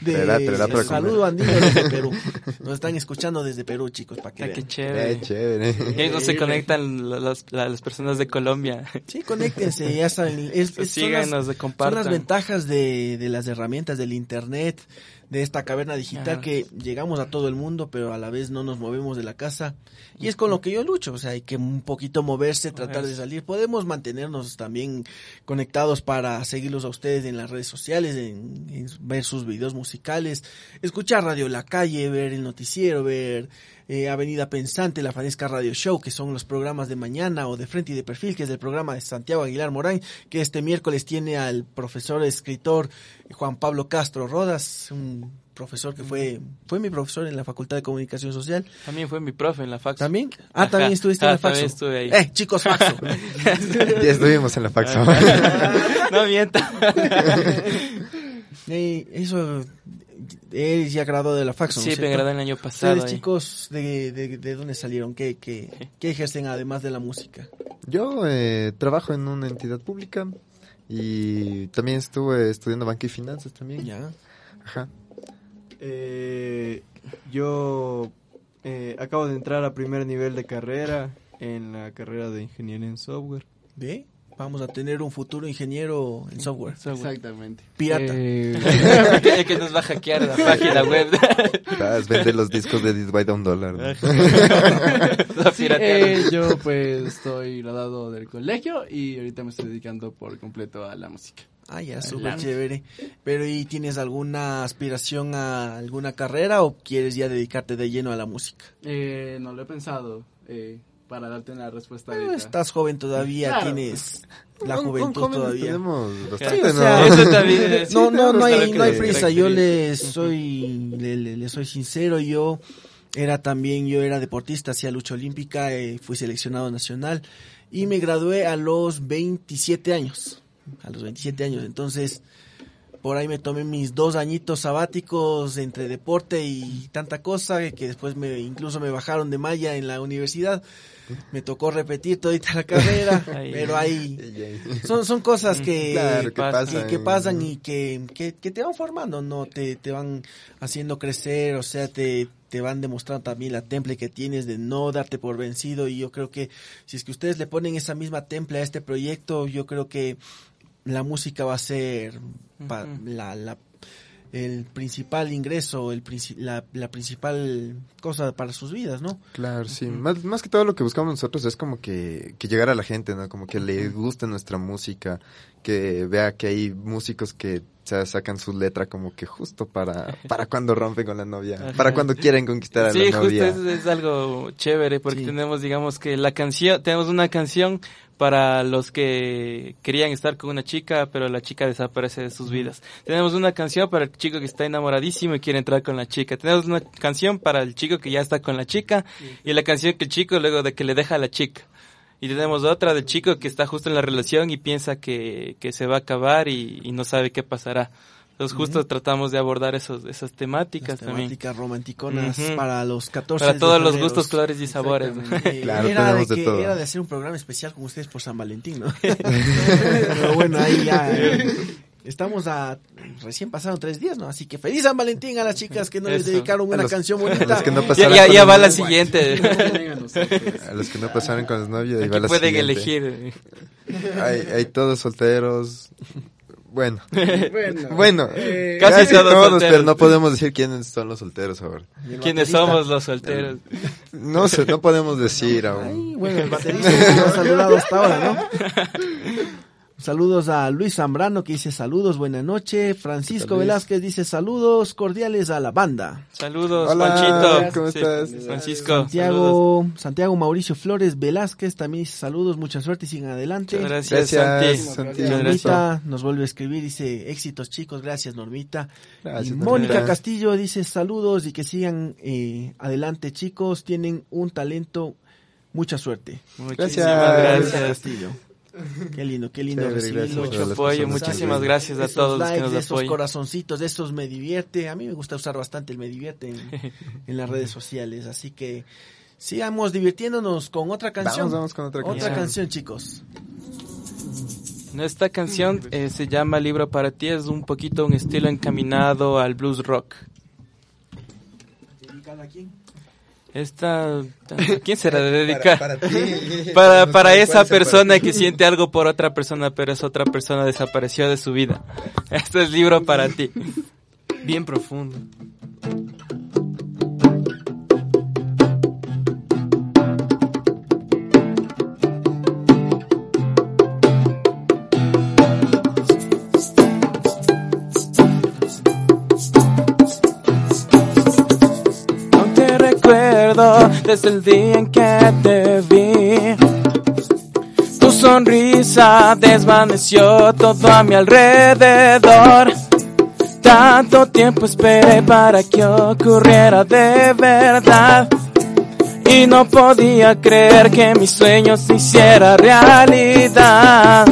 Speaker 4: de
Speaker 6: Te da- te
Speaker 4: el saludo andino desde Perú. Nos están escuchando desde Perú, chicos, para que
Speaker 8: Ah,
Speaker 4: vean.
Speaker 8: qué chévere.
Speaker 6: Eh, chévere.
Speaker 8: Y no se conectan la- las, la- las personas de Colombia.
Speaker 4: Sí, conéctense, ya saben. Es, es- son,
Speaker 8: Síganos,
Speaker 4: las,
Speaker 8: de
Speaker 4: son las ventajas de, de las herramientas del internet, de esta caverna digital
Speaker 8: Ajá.
Speaker 4: que llegamos a todo el mundo, pero a la vez no nos movemos de la casa. Y es con lo que yo lucho, o sea, hay que un poquito moverse, tratar de salir. Podemos mantenernos también conectados para seguirlos a ustedes en las redes sociales, en, en ver sus videos musicales, escuchar Radio La Calle, ver el noticiero, ver eh, Avenida Pensante, La Fanesca Radio Show, que son los programas de mañana, o de frente y de perfil, que es el programa de Santiago Aguilar Morán, que este miércoles tiene al profesor escritor Juan Pablo Castro Rodas, un profesor que fue fue mi profesor en la Facultad de Comunicación Social.
Speaker 8: También fue mi profe en la fax.
Speaker 4: ¿También? Ah,
Speaker 8: Ajá.
Speaker 4: también estuviste en
Speaker 8: Ah,
Speaker 4: la Faxo.
Speaker 8: también estuve ahí.
Speaker 4: Eh, chicos, Faxo. [LAUGHS]
Speaker 6: Ya estuvimos en la Faxo. [LAUGHS]
Speaker 8: no mienta. [LAUGHS]
Speaker 4: Eh, eso, eres ya graduado de la Faxo, ¿no
Speaker 8: Sí, me gradué el año pasado
Speaker 4: Ustedes,
Speaker 8: ahí.
Speaker 4: chicos, ¿de, de, de dónde salieron? ¿Qué, qué, qué ejercen además de la música?
Speaker 6: Yo eh, trabajo en una entidad pública y también estuve estudiando banca y finanzas también.
Speaker 4: Ya.
Speaker 6: Ajá.
Speaker 5: Eh, yo eh, acabo de entrar a primer nivel de carrera en la carrera de ingeniería en software.
Speaker 4: ¿Ve? Vamos a tener un futuro ingeniero en software.
Speaker 7: Exactamente.
Speaker 4: Pirata.
Speaker 7: Eh, [LAUGHS]
Speaker 8: que, que nos va a hackear la página web.
Speaker 6: Vas, vende los discos de This by a un dólar. ¿no? [LAUGHS]
Speaker 7: Sí, eh, yo pues estoy graduado del colegio y ahorita me estoy dedicando por completo a la música.
Speaker 4: Ah, ya,
Speaker 7: Ah,
Speaker 4: súper chévere. Pero ¿y tienes alguna aspiración a alguna carrera o quieres ya dedicarte de lleno a la música?
Speaker 7: Eh, no lo he pensado eh, para darte una respuesta
Speaker 4: estás joven todavía,
Speaker 7: Claro.
Speaker 4: tienes la
Speaker 6: Con-
Speaker 4: juventud todavía.
Speaker 6: Tenemos
Speaker 4: Sí,
Speaker 6: bastante,
Speaker 4: o sea,
Speaker 6: ¿no? [LAUGHS]
Speaker 8: Eso también es-
Speaker 4: no, no, no hay, no hay prisa. Yo le
Speaker 8: caracterizar.
Speaker 4: soy, le, le- le soy sincero. Yo era también, yo era deportista, hacía lucha olímpica, eh, fui seleccionado nacional y me gradué a los 27 años. A los 27 años. Entonces, por ahí me tomé mis dos añitos sabáticos entre deporte y tanta cosa que después me incluso me bajaron de malla en la universidad. Me tocó repetir todita la carrera, [LAUGHS]
Speaker 8: Ay.
Speaker 4: pero ahí son, son cosas que,
Speaker 6: Claro, que
Speaker 4: que-
Speaker 6: pasan.
Speaker 4: que pasan y que, que, que te van formando, ¿no? Te, te van haciendo crecer, o sea, te, te van demostrando también la temple que tienes de no darte por vencido y yo creo que si es que ustedes le ponen esa misma temple a este proyecto, yo creo que la música va a ser pa- la, la, el principal ingreso, el la, la principal cosa para sus vidas, ¿no?
Speaker 6: Claro, sí. Más, más que todo lo que buscamos nosotros es como que, que llegar a la gente, ¿no? Como que le guste nuestra música, que vea que hay músicos que o sea, sacan su letra como que justo para, [LAUGHS] para cuando rompen con la novia,
Speaker 8: Ajá.
Speaker 6: para cuando quieren conquistar a
Speaker 8: Sí,
Speaker 6: la
Speaker 8: justo
Speaker 6: novia.
Speaker 8: es, es algo chévere porque
Speaker 4: Sí.
Speaker 8: tenemos, digamos que la canción, tenemos una canción para los que querían estar con una chica, pero la chica desaparece de sus vidas. Tenemos una canción para el chico que está enamoradísimo y quiere entrar con la chica. Tenemos una canción para el chico que ya está con la chica y la canción que el chico luego de que le deja a la chica. Y tenemos otra del chico que está justo en la relación y piensa que, que se va a acabar y, y no sabe qué pasará. Entonces justo tratamos de abordar esos, esas temáticas
Speaker 4: Las
Speaker 8: también.
Speaker 4: temáticas romanticonas
Speaker 8: Ujú.
Speaker 4: para los 14
Speaker 8: Para todos los gustos, colores y sabores. [LAUGHS]
Speaker 6: Claro,
Speaker 4: era, de
Speaker 6: tenemos de
Speaker 4: que-
Speaker 6: todo.
Speaker 4: era de hacer un programa especial con ustedes por San Valentín, ¿no? [LAUGHS] Pero bueno, ahí ya eh, estamos a... Recién pasaron tres días, ¿no? Así que feliz San Valentín a las chicas que no les dedicaron
Speaker 6: A
Speaker 4: una
Speaker 6: los-
Speaker 4: canción [LAUGHS]
Speaker 6: a
Speaker 4: bonita.
Speaker 6: los que no
Speaker 8: Ya,
Speaker 6: pasaron
Speaker 8: ya, ya
Speaker 6: los
Speaker 8: va la siguiente. [LAUGHS]
Speaker 6: A los que no pasaron con los novios, ahí
Speaker 8: Aquí
Speaker 6: va la
Speaker 8: pueden
Speaker 6: siguiente.
Speaker 8: elegir.
Speaker 6: Hay, hay todos solteros. Bueno.
Speaker 7: Bueno,
Speaker 6: Bueno,
Speaker 7: eh,
Speaker 8: Casi
Speaker 6: casi,
Speaker 8: todos
Speaker 6: todos,
Speaker 8: solteros.
Speaker 6: pero no podemos decir quiénes son los solteros ahora.
Speaker 8: ¿Quiénes somos los solteros?
Speaker 6: No sé, no podemos decir
Speaker 4: Ay,
Speaker 6: aún.
Speaker 4: bueno, el baterista que nos ha saludado hasta ahora, ¿no? [LAUGHS] Saludos a Luis Zambrano que dice saludos, buena noche. Francisco. Velázquez dice saludos cordiales a la banda.
Speaker 8: Saludos,
Speaker 6: Hola,
Speaker 8: Panchito.
Speaker 6: ¿cómo
Speaker 8: Sí,
Speaker 6: estás?
Speaker 8: Francisco. saludos.
Speaker 4: Santiago, Santiago Mauricio Flores Velázquez también dice saludos, mucha suerte y sigan adelante.
Speaker 8: Muchas gracias,
Speaker 6: Gracias,
Speaker 8: Santi.
Speaker 6: Santi.
Speaker 8: Muchas gracias.
Speaker 4: Normita nos vuelve a escribir, dice éxitos chicos, gracias Normita.
Speaker 6: Gracias,
Speaker 4: y
Speaker 6: Normita.
Speaker 4: Mónica Castillo dice saludos y que sigan eh, adelante chicos, tienen un talento mucha suerte.
Speaker 8: Muchísimas
Speaker 6: Gracias.
Speaker 8: gracias.
Speaker 4: Castillo. Qué lindo, qué lindo
Speaker 6: Chévere,
Speaker 4: recibirlo.
Speaker 8: Mucho apoyo, muchísimas gracias a
Speaker 4: Esos
Speaker 8: todos los que
Speaker 4: likes,
Speaker 8: nos
Speaker 4: esos corazoncitos, de estos me divierte. A mí me gusta usar bastante el me divierte en, [LAUGHS] en las redes sociales. Así que sigamos divirtiéndonos con otra canción.
Speaker 6: Vamos, vamos con otra
Speaker 4: Otra
Speaker 6: canción.
Speaker 4: canción, chicos.
Speaker 8: Esta canción eh, se llama Libro para ti, es un poquito un estilo encaminado al blues rock.
Speaker 4: ¿Dedicada a quién?
Speaker 8: Esta, ¿a [LAUGHS] quién será de dedicar?
Speaker 6: Para, para ti.
Speaker 8: Para, para esa persona que siente algo por otra persona, pero esa otra persona desapareció de su vida. [LAUGHS] Este es libro para ti.
Speaker 9: Bien profundo.
Speaker 8: Desde el día en que te vi. Tu sonrisa desvaneció todo a mi alrededor. Tanto tiempo esperé para que ocurriera de verdad. Y no podía creer que mi sueño se hiciera realidad.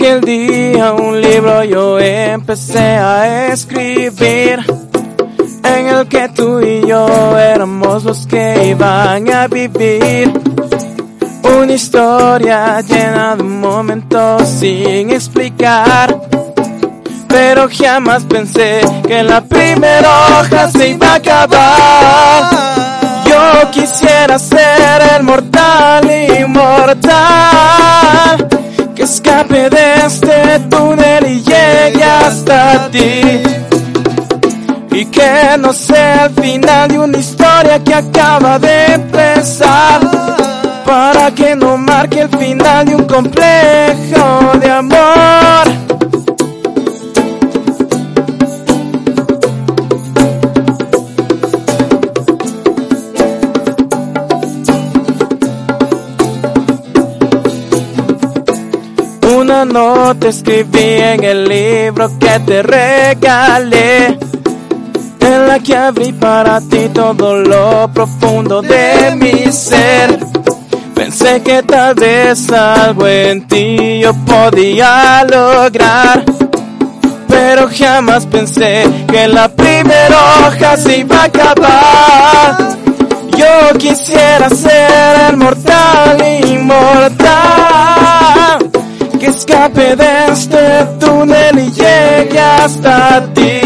Speaker 8: Aquel día un libro yo empecé a escribir en el que tú y yo éramos los que iban a vivir una historia llena de momentos sin explicar. Pero jamás pensé que la primera hoja se iba a acabar. Yo quisiera ser el mortal inmortal este túnel y llegue hasta ti. Y que no sea el final de una historia que acaba de empezar. Para que no marque el final de un complejo de amor. Una nota escribí en el libro que te regalé, en la que abrí para ti todo lo profundo de mi ser. Pensé que tal vez algo en ti yo podía lograr, pero jamás pensé que la primera hoja se iba a acabar. Yo quisiera ser el mortal inmortal escape de este túnel y llegue hasta ti.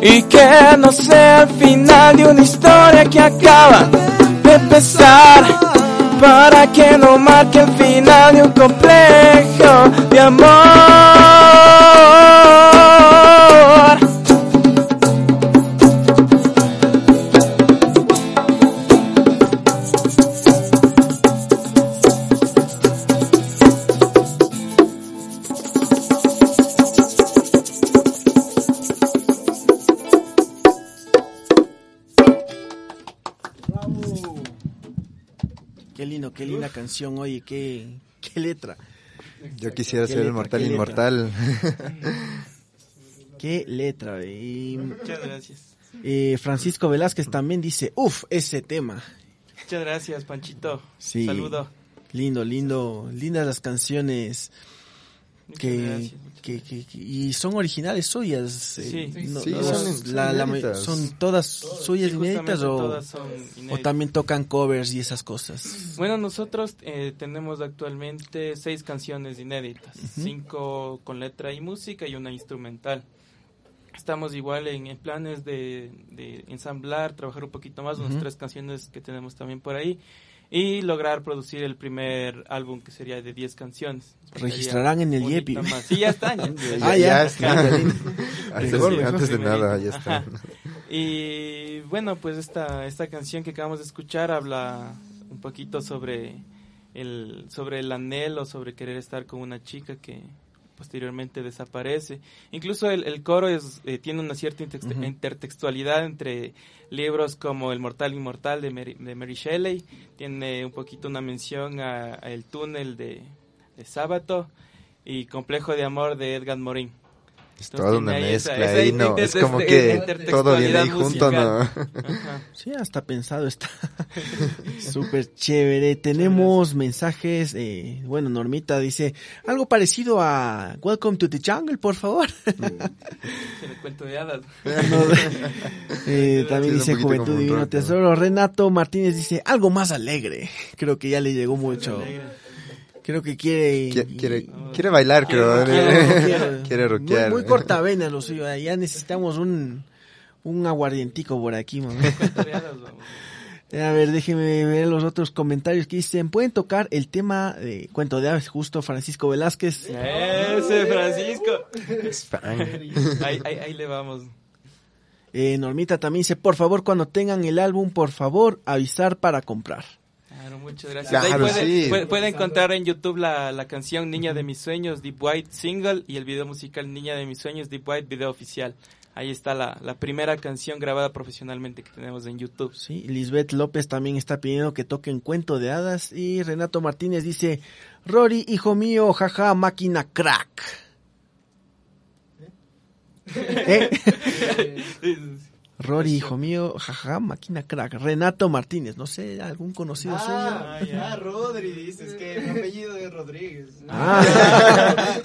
Speaker 8: Y que no sea el final de una historia que acaba de empezar. Para que no marque el final de un complejo de amor.
Speaker 4: Canción, oye, qué, qué letra.
Speaker 6: Yo quisiera ser el mortal
Speaker 4: qué
Speaker 6: inmortal.
Speaker 4: Qué letra. Y,
Speaker 8: Muchas gracias.
Speaker 4: eh, Francisco Velázquez también dice, uff, ese tema.
Speaker 8: Muchas gracias, Panchito.
Speaker 4: Sí.
Speaker 8: Saludo.
Speaker 4: Lindo, lindo, lindas las canciones que, que, que- que- y son originales suyas. eh,
Speaker 8: Sí.
Speaker 4: no-
Speaker 6: Sí,
Speaker 4: no-
Speaker 6: son- son
Speaker 4: la- la-
Speaker 6: inéditas.
Speaker 4: son todas suyas
Speaker 8: Sí,
Speaker 4: inéditas o,
Speaker 8: todas son
Speaker 4: o también tocan covers y esas cosas.
Speaker 8: Bueno, nosotros eh, tenemos actualmente seis canciones inéditas, cinco con letra y música y una instrumental. Estamos igual en, en planes de, de ensamblar, trabajar un poquito más, unas
Speaker 4: Ujú.
Speaker 8: tres canciones que tenemos también por ahí y lograr producir el primer álbum que sería de 10 canciones.
Speaker 4: Registrarán en el
Speaker 8: más. Sí, ya están. [LAUGHS] ya.
Speaker 4: Ah, ya.
Speaker 6: ya está.
Speaker 4: Qué lindo.
Speaker 6: Antes,
Speaker 8: mejor.
Speaker 6: antes de nada, ya está.
Speaker 8: Ajá. Y bueno, pues esta, esta canción que acabamos de escuchar habla un poquito sobre el, sobre el anhelo, sobre querer estar con una chica que posteriormente desaparece. Incluso el, el coro es, eh, tiene una cierta intertextualidad entre libros como El Mortal Inmortal de Mary, de Mary Shelley, tiene un poquito una mención a, a El Túnel de, de Sábato y Complejo de Amor de Edgar Morin.
Speaker 6: Es
Speaker 8: Entonces,
Speaker 6: toda una
Speaker 8: esa-
Speaker 6: mezcla
Speaker 8: esa
Speaker 6: ahí, ¿no? Es como
Speaker 8: este-
Speaker 6: que todo viene ahí junto, ¿no?
Speaker 8: Ajá.
Speaker 4: Sí, hasta pensado está. [LAUGHS] Súper chévere. Tenemos mensajes. eh, bueno, Normita dice algo parecido a Welcome to the Jungle, por favor. [LAUGHS]
Speaker 8: Cuento de hadas. [LAUGHS]
Speaker 4: Eh, también dice Juventud Divino. Tesoro. Renato Martínez dice algo más alegre. Creo que ya le llegó mucho. Creo que quiere.
Speaker 6: Qui- Quiere, quiere bailar, creo.
Speaker 4: Quiere, [LAUGHS]
Speaker 6: Quiere rockear.
Speaker 4: Muy, muy cortavena lo suyo. Ya necesitamos un, un aguardientico por aquí, mamá. [LAUGHS] A ver, déjenme ver los otros comentarios que dicen. Pueden tocar el tema de Cuento de Aves, justo Francisco Velázquez.
Speaker 8: Ese Francisco. [LAUGHS]
Speaker 6: Es.
Speaker 8: Ahí, ahí, ahí le vamos.
Speaker 4: Eh, Normita también dice, por favor, cuando tengan el álbum, por favor, avisar para comprar.
Speaker 8: Claro, muchas gracias.
Speaker 6: Claro,
Speaker 8: Ahí puede,
Speaker 6: sí.
Speaker 8: puede- puede encontrar en YouTube la, la canción Niña de mis sueños, Deep White Single, y el video musical Niña de mis sueños, Deep White Video Oficial. Ahí está la, la primera canción grabada profesionalmente que tenemos en YouTube.
Speaker 4: Sí, Lisbeth López también está pidiendo que toquen Cuento de Hadas. Y Renato Martínez dice, Rory, hijo mío, jaja, máquina crack. [LAUGHS] ¿Eh? [LAUGHS] [LAUGHS] Rory, hijo mío, jaja, máquina crack. Renato Martínez, no sé, algún conocido suyo.
Speaker 5: Ah, ah, Rodri, dices que mi apellido es Rodríguez.
Speaker 4: Ah.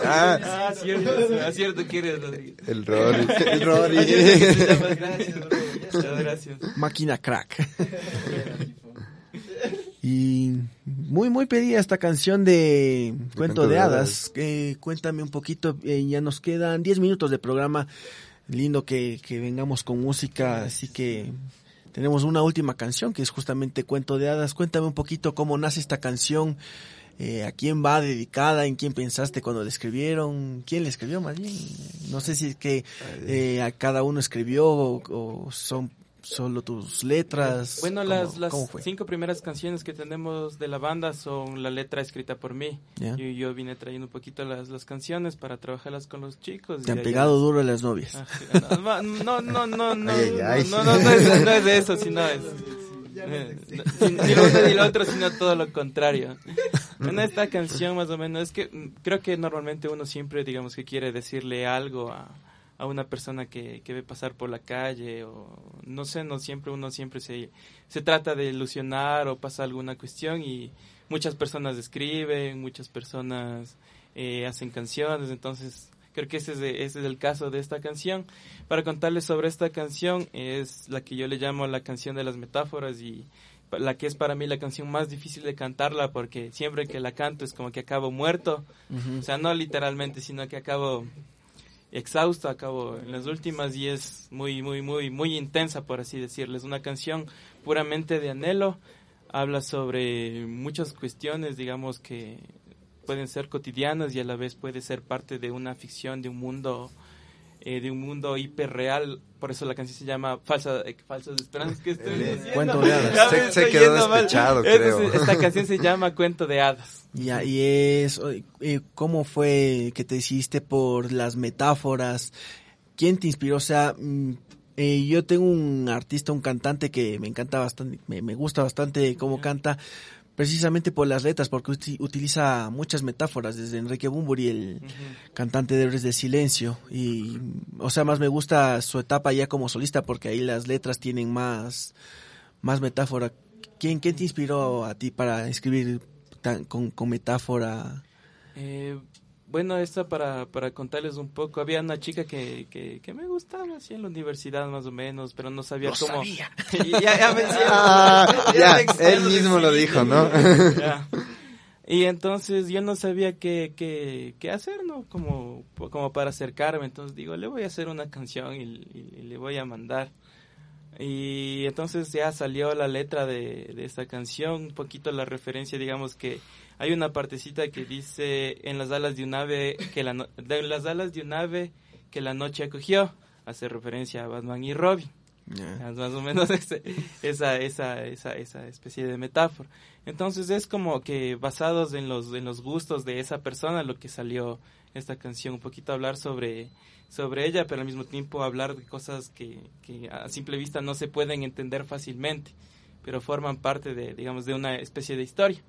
Speaker 6: Ah, [LAUGHS]
Speaker 8: Ah, cierto, ah, cierto, quieres, Rodríguez.
Speaker 6: el Rory. El [LAUGHS] Rory.
Speaker 8: Gracias. Muchas [LAUGHS] gracias.
Speaker 4: Máquina crack. Y muy, muy pedida esta canción de Cuento de Hadas. Eh, cuéntame un poquito, eh, ya nos quedan 10 minutos de programa. Lindo que, que vengamos con música, así que tenemos una última canción que es justamente Cuento de Hadas. Cuéntame un poquito cómo nace esta canción, eh, a quién va dedicada, en quién pensaste cuando la escribieron, quién la escribió más bien. No sé si es que eh, a cada uno escribió o, o son solo tus letras.
Speaker 8: Bueno,
Speaker 4: ¿Cómo-
Speaker 8: las, las cinco primeras canciones que tenemos de la banda son la letra escrita por mí.
Speaker 4: Ya.
Speaker 8: Yo, yo vine trayendo un poquito las, las canciones para trabajarlas con los chicos.
Speaker 4: Te han pegado duro a las novias.
Speaker 8: Ah, sí, no, no, no, no, no, [LAUGHS]
Speaker 6: Ay, ay, ay.
Speaker 8: no, no, no es, no es de eso, sino es... eh, no, Ni ni lo uno ni lo otro, sino todo lo contrario. Bueno, esta canción más o menos, es que mm, creo que normalmente uno siempre, digamos, que quiere decirle algo a, a una persona que, que ve pasar por la calle o no sé, no siempre uno siempre se, se trata de ilusionar o pasa alguna cuestión y muchas personas escriben, muchas personas eh, hacen canciones, entonces creo que ese es, de- ese es el caso de esta canción. Para contarles sobre esta canción es la que yo le llamo la canción de las metáforas y la que es para mí la canción más difícil de cantarla porque siempre que la canto es como que acabo muerto, o sea, no literalmente, sino que acabo exhausto, acabo en las últimas y es muy, muy, muy, muy intensa, por así decirlo. Es una canción puramente de anhelo, habla sobre muchas cuestiones, digamos, que pueden ser cotidianas y a la vez puede ser parte de una ficción, de un mundo eh, de un mundo hiperreal, por eso la canción se llama Falsa, eh, Falsas Esperanzas que estoy diciendo.
Speaker 4: Cuento de hadas.
Speaker 6: Se- quedó despechado, creo.
Speaker 8: sí, esta canción se llama Cuento de Hadas.
Speaker 4: Ya, y es, eh, ¿cómo fue que te decidiste por las metáforas? ¿Quién te inspiró? O sea, mm, eh, yo tengo un artista, un cantante que me encanta bastante, me, me gusta bastante cómo canta, precisamente por las letras, porque uti- utiliza muchas metáforas, desde Enrique Bumburi, el cantante de Héroes del Silencio, y, o sea, más me gusta su etapa ya como solista, porque ahí las letras tienen más, más metáfora. ¿Quién, quién te inspiró a ti para escribir tan, con, con metáfora?
Speaker 8: Eh, bueno, esta para, para contarles un poco, había una chica que, que, que me gustaba así en la universidad más o menos, pero no sabía
Speaker 4: Lo
Speaker 8: cómo...
Speaker 4: sabía. [LAUGHS]
Speaker 8: Y ya, ya me
Speaker 6: Ah, [LAUGHS] ya,
Speaker 8: me explico,
Speaker 6: él mismo lo dijo, ¿no? [LAUGHS]
Speaker 8: Ya. Y entonces yo no sabía qué, qué, qué hacer, ¿no? Como, como para acercarme. Entonces digo, le voy a hacer una canción y, y- y le voy a mandar. Y entonces ya salió la letra de, de esta canción, un poquito la referencia, digamos que hay una partecita que dice en las alas de un ave que la no- de las alas de un ave que la noche acogió, hace referencia a Batman y Robin. Más o menos [LAUGHS] ese- esa, esa, esa, esa especie de metáfora. Entonces es como que basados en los, en los gustos de esa persona lo que salió esta canción, un poquito hablar sobre, sobre ella, pero al mismo tiempo hablar de cosas que, que a simple vista no se pueden entender fácilmente, pero forman parte de, digamos, de una especie de historia.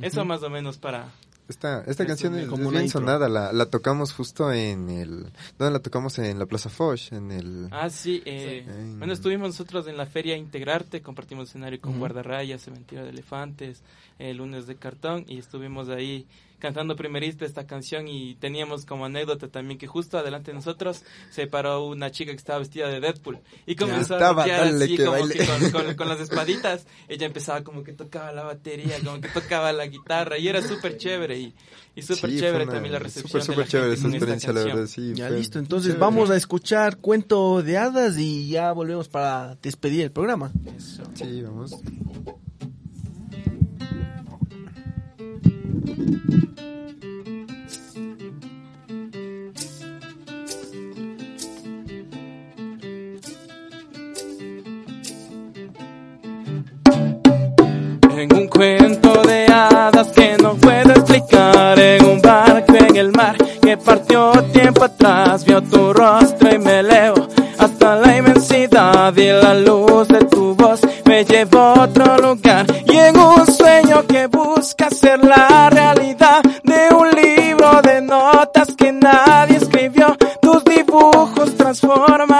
Speaker 8: Eso más o menos para,
Speaker 6: Esta, esta canción es,
Speaker 4: como
Speaker 6: es bien sonada, la, la tocamos justo en el... ¿Dónde la tocamos? En la Plaza Foch, en el...
Speaker 8: Ah, sí. eh,
Speaker 6: Sí.
Speaker 8: Bueno, estuvimos nosotros en la feria Integrarte, compartimos escenario con
Speaker 4: Ujú.
Speaker 8: Guardarrayas, Cementerio de Elefantes, el Lunes de Cartón, y estuvimos ahí cantando primerista esta canción y teníamos como anécdota también que justo adelante de nosotros se paró una chica que estaba vestida de Deadpool y comenzó
Speaker 6: estaba,
Speaker 8: a
Speaker 6: dale,
Speaker 8: así
Speaker 6: que
Speaker 8: como que con, con- con las [LAUGHS] espaditas ella empezaba como que tocaba la batería como que tocaba la guitarra y era súper chévere y, y súper
Speaker 6: Sí,
Speaker 8: chévere
Speaker 6: una
Speaker 8: también la recepción
Speaker 6: Súper,
Speaker 8: de la
Speaker 6: súper chévere
Speaker 8: gente
Speaker 6: esa experiencia, la verdad, sí.
Speaker 4: Ya
Speaker 6: fue
Speaker 4: listo, entonces
Speaker 6: chévere.
Speaker 4: vamos a escuchar Cuento de Hadas y ya volvemos para despedir el programa.
Speaker 6: Sí, vamos.
Speaker 8: En un cuento de hadas que no puedo explicar, en un barco en el mar que partió tiempo atrás, vio tu rostro y me elevo hasta la inmensidad y la luz de tu voz me llevó a otro lugar y en un que busca ser la realidad de un libro de notas que nadie escribió, tus dibujos transforman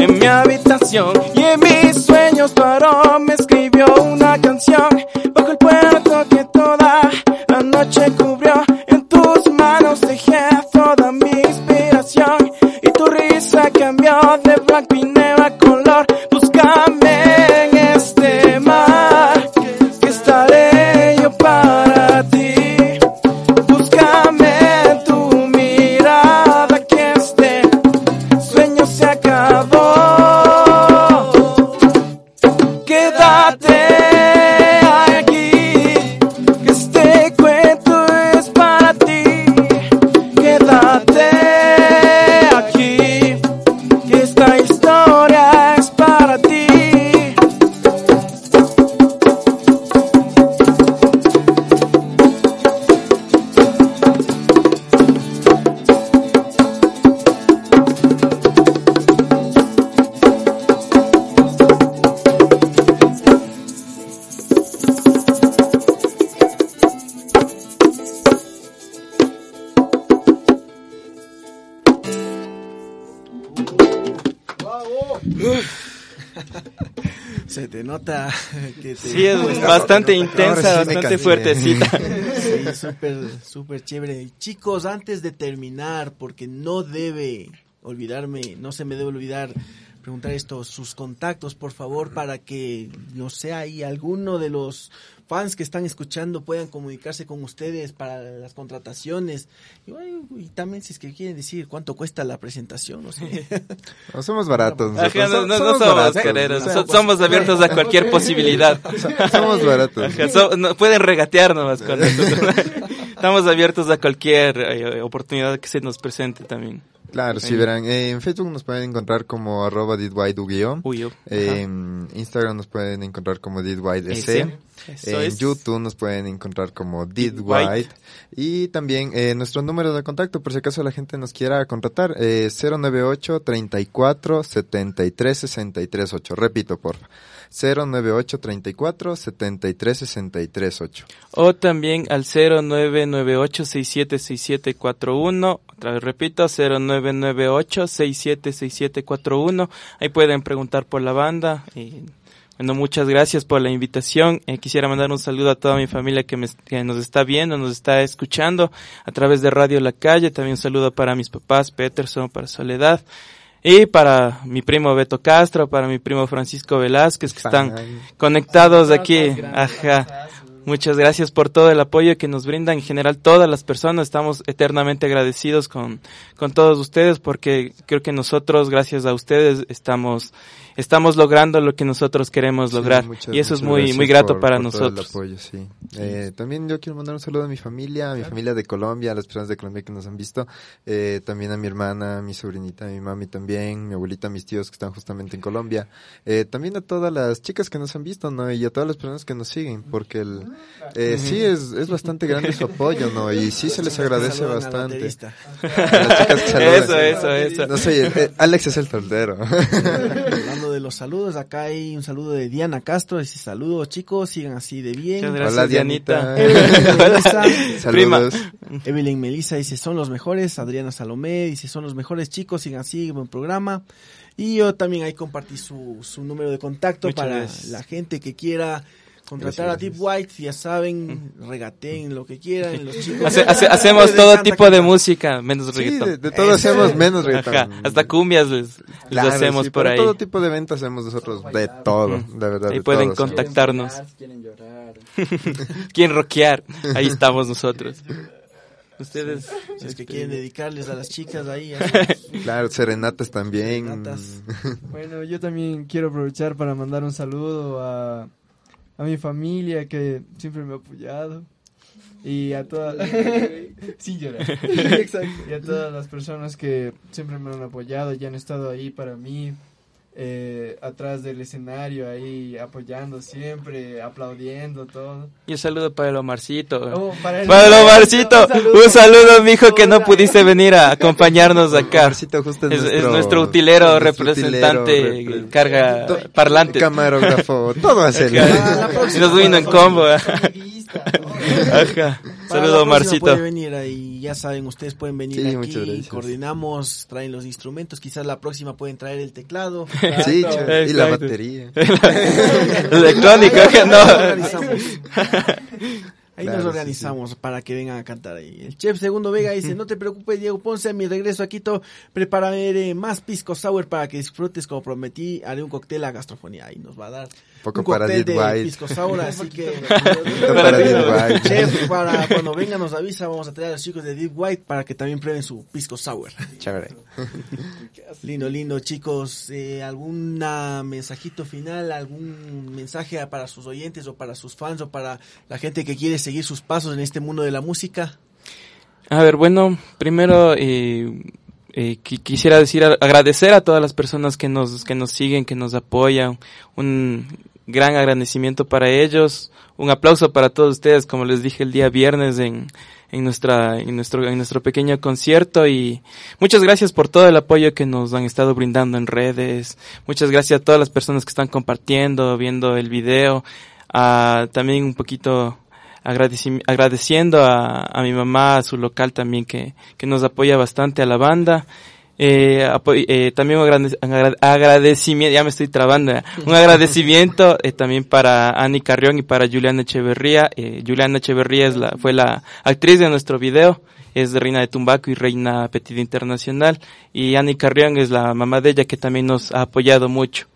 Speaker 8: en mi habitación. Y en mis sueños paró, me escribió una canción. Bajo el puerto que toda la noche cubrió, bastante intensa, bastante fuertecita. [LAUGHS]
Speaker 4: Sí, súper, súper chévere. Chicos, antes de terminar, porque no debe olvidarme, no se me debe olvidar preguntar esto, sus contactos, por favor, para que, no sé, ahí alguno de los fans que están escuchando puedan comunicarse con ustedes para las contrataciones. Y, bueno, y también si es que quieren decir cuánto cuesta la presentación, no sé. [LAUGHS]
Speaker 6: No somos baratos.
Speaker 8: Ajá, no,
Speaker 6: Somos
Speaker 8: somos careros, somos abiertos a cualquier posibilidad. [LAUGHS]
Speaker 6: Somos baratos.
Speaker 8: Ajá, so- no, pueden regatear nomás con [LAUGHS] nosotros. Estamos abiertos a cualquier eh, oportunidad que se nos presente también.
Speaker 6: Claro, sí, verán. eh, en Facebook nos pueden encontrar como arroba didwide
Speaker 8: Uy, yo.
Speaker 6: En Instagram nos pueden encontrar como didwidec.
Speaker 8: Ese. Eso
Speaker 6: en
Speaker 8: es.
Speaker 6: YouTube nos pueden encontrar como Did
Speaker 8: Did
Speaker 6: White.
Speaker 8: White.
Speaker 6: Y también eh, nuestro número de contacto, por si acaso la gente nos quiera contratar, eh, 098 34 73 63 8. Repito, por 098 34 73 63 8.
Speaker 8: O también al 0998-676741. Otra vez repito, 0998-676741. Ahí pueden preguntar por la banda. Y, bueno, muchas gracias por la invitación. Eh, quisiera mandar un saludo a toda mi familia que, me- que nos está viendo, nos está escuchando a través de Radio La Calle. También un saludo para mis papás, Peterson, para Soledad. Y para mi primo Beto Castro, para mi primo Francisco Velázquez, que están conectados aquí. Ajá. Muchas gracias por todo el apoyo que nos brindan en general todas las personas. Estamos eternamente agradecidos con, con todos ustedes porque creo que nosotros, gracias a ustedes, estamos, estamos logrando lo que nosotros queremos
Speaker 6: Sí,
Speaker 8: lograr.
Speaker 6: muchas-
Speaker 8: y eso es muy, muy grato
Speaker 6: por-
Speaker 8: para
Speaker 6: por todo el
Speaker 8: nosotros.
Speaker 6: apoyo, sí. Eh, también yo quiero mandar un saludo a mi familia, a mi familia de Colombia, a las personas de Colombia que nos han visto, eh, también a mi hermana, a mi sobrinita, a mi mami también, mi abuelita, a mis tíos que están justamente en Colombia, eh, también a todas las chicas que nos han visto, ¿no? Y a todas las personas que nos siguen, porque el, eh, sí es, es bastante grande su apoyo, ¿no? Y sí se les agradece bastante. A las chicas que saludan.
Speaker 8: Eso, eso, eso.
Speaker 6: No soy, eh, Alex es el soltero. [LAUGHS]
Speaker 4: Los saludos, acá hay un saludo de Diana Castro. Dice saludos chicos, sigan así de bien.
Speaker 8: Muchas gracias,
Speaker 6: Hola,
Speaker 8: Dianita.
Speaker 4: Evelyn [LAUGHS] Melissa,
Speaker 6: Saludos.
Speaker 4: Evelyn Melissa dice son los mejores. Adriana Salomé dice son los mejores chicos, sigan así, buen programa. Y yo también ahí compartí su, su número de contacto
Speaker 8: Muchas
Speaker 4: para
Speaker 8: gracias.
Speaker 4: la gente que quiera contratar
Speaker 6: Gracias,
Speaker 4: a Deep White. Ya saben, regateen lo que quieran. Los chicos.
Speaker 8: Hace- hace- hacemos todo tipo de música, menos
Speaker 6: Sí,
Speaker 8: reggaetón.
Speaker 6: de, de todo hacemos menos reggaetón.
Speaker 8: Ajá, hasta cumbias les, les
Speaker 6: Claro,
Speaker 8: hacemos
Speaker 6: sí,
Speaker 8: por ahí.
Speaker 6: todo tipo de ventas hacemos nosotros de todo, de verdad.
Speaker 8: Ahí
Speaker 6: de
Speaker 8: pueden
Speaker 6: todo, sí.
Speaker 8: contactarnos.
Speaker 7: Quieren llorar. [LAUGHS]
Speaker 8: Quieren rockear, ahí estamos nosotros. Ustedes,
Speaker 4: Si es que quieren dedicarles a las chicas ahí. [LAUGHS]
Speaker 6: Claro, serenatas también.
Speaker 4: Serenatas. [LAUGHS]
Speaker 5: Bueno, yo también quiero aprovechar para mandar un saludo a, a mi familia que siempre me ha apoyado y a todas [LAUGHS] sí llorar. [LAUGHS] Exacto. y a todas las personas que siempre me han apoyado y han estado ahí para mí eh, atrás del escenario ahí apoyando siempre aplaudiendo todo
Speaker 8: y un saludo para el Omarcito.
Speaker 5: Oh, para el-
Speaker 8: Para el Omarcito,
Speaker 5: Un saludo.
Speaker 8: un saludo, mijo, que no pudiste venir a [LAUGHS] acompañarnos acá.
Speaker 6: Omarcito justo es
Speaker 8: Es, es
Speaker 6: nuestro-
Speaker 8: nuestro utilero
Speaker 6: nuestro
Speaker 8: representante,
Speaker 6: utilero, repre-
Speaker 8: carga parlantes.
Speaker 6: Camarógrafo, todo hace.
Speaker 8: Ajá. [LAUGHS] Nos vino en combo. [LAUGHS] Ajá.
Speaker 4: Para
Speaker 8: Saludo,
Speaker 4: la próxima
Speaker 8: Marcito.
Speaker 4: Puede venir ahí, ya saben, ustedes pueden venir
Speaker 6: Sí,
Speaker 4: aquí, coordinamos, traen los instrumentos, quizás la próxima pueden traer el teclado. [LAUGHS]
Speaker 6: Sí, y la batería. [LAUGHS]
Speaker 8: Electrónico, que no.
Speaker 4: organizamos. Ahí
Speaker 6: Claro,
Speaker 4: nos
Speaker 6: sí,
Speaker 4: organizamos para que vengan a cantar ahí. El chef Segundo Vega dice, no te preocupes Diego Ponce, a mi regreso a Quito prepárame más pisco sour para que disfrutes como prometí, haré un cóctel a gastrofonía. Ahí nos va a dar
Speaker 6: Poco
Speaker 4: un
Speaker 6: para
Speaker 4: cóctel
Speaker 6: Dead
Speaker 4: de
Speaker 6: White.
Speaker 4: pisco sour, así que...
Speaker 6: para Dead [LAUGHS] White.
Speaker 4: Chef, para cuando venga nos avisa, vamos a traer a los chicos de Deep White para que también prueben su pisco sour.
Speaker 6: Chévere. [LAUGHS]
Speaker 4: Lindo, lindo, chicos. Eh, ¿Algún mensajito final? ¿Algún mensaje para sus oyentes o para sus fans o para la gente que quiere seguir sus pasos en este mundo de la música?
Speaker 8: A ver, bueno, primero eh, eh, qui- quisiera decir agradecer a todas las personas que nos que nos siguen, que nos apoyan, un gran agradecimiento para ellos, un aplauso para todos ustedes, como les dije el día viernes en en nuestra en nuestro en nuestro pequeño concierto. Y muchas gracias por todo el apoyo que nos han estado brindando en redes, muchas gracias a todas las personas que están compartiendo, viendo el video, a también un poquito agradeci- agradeciendo a, a mi mamá, a su local también que, que nos apoya bastante a la banda. Eh, eh, también un agrade- agra- agradecimiento, ya me estoy trabando, ¿eh? un agradecimiento eh, también para Ani Carrión y para Juliana Echeverría. Eh, Juliana Echeverría es la, fue la actriz de nuestro video, es Reina de Tumbaco y Reina Petit Internacional. Y Ani Carrión es la mamá de ella que también nos ha apoyado mucho.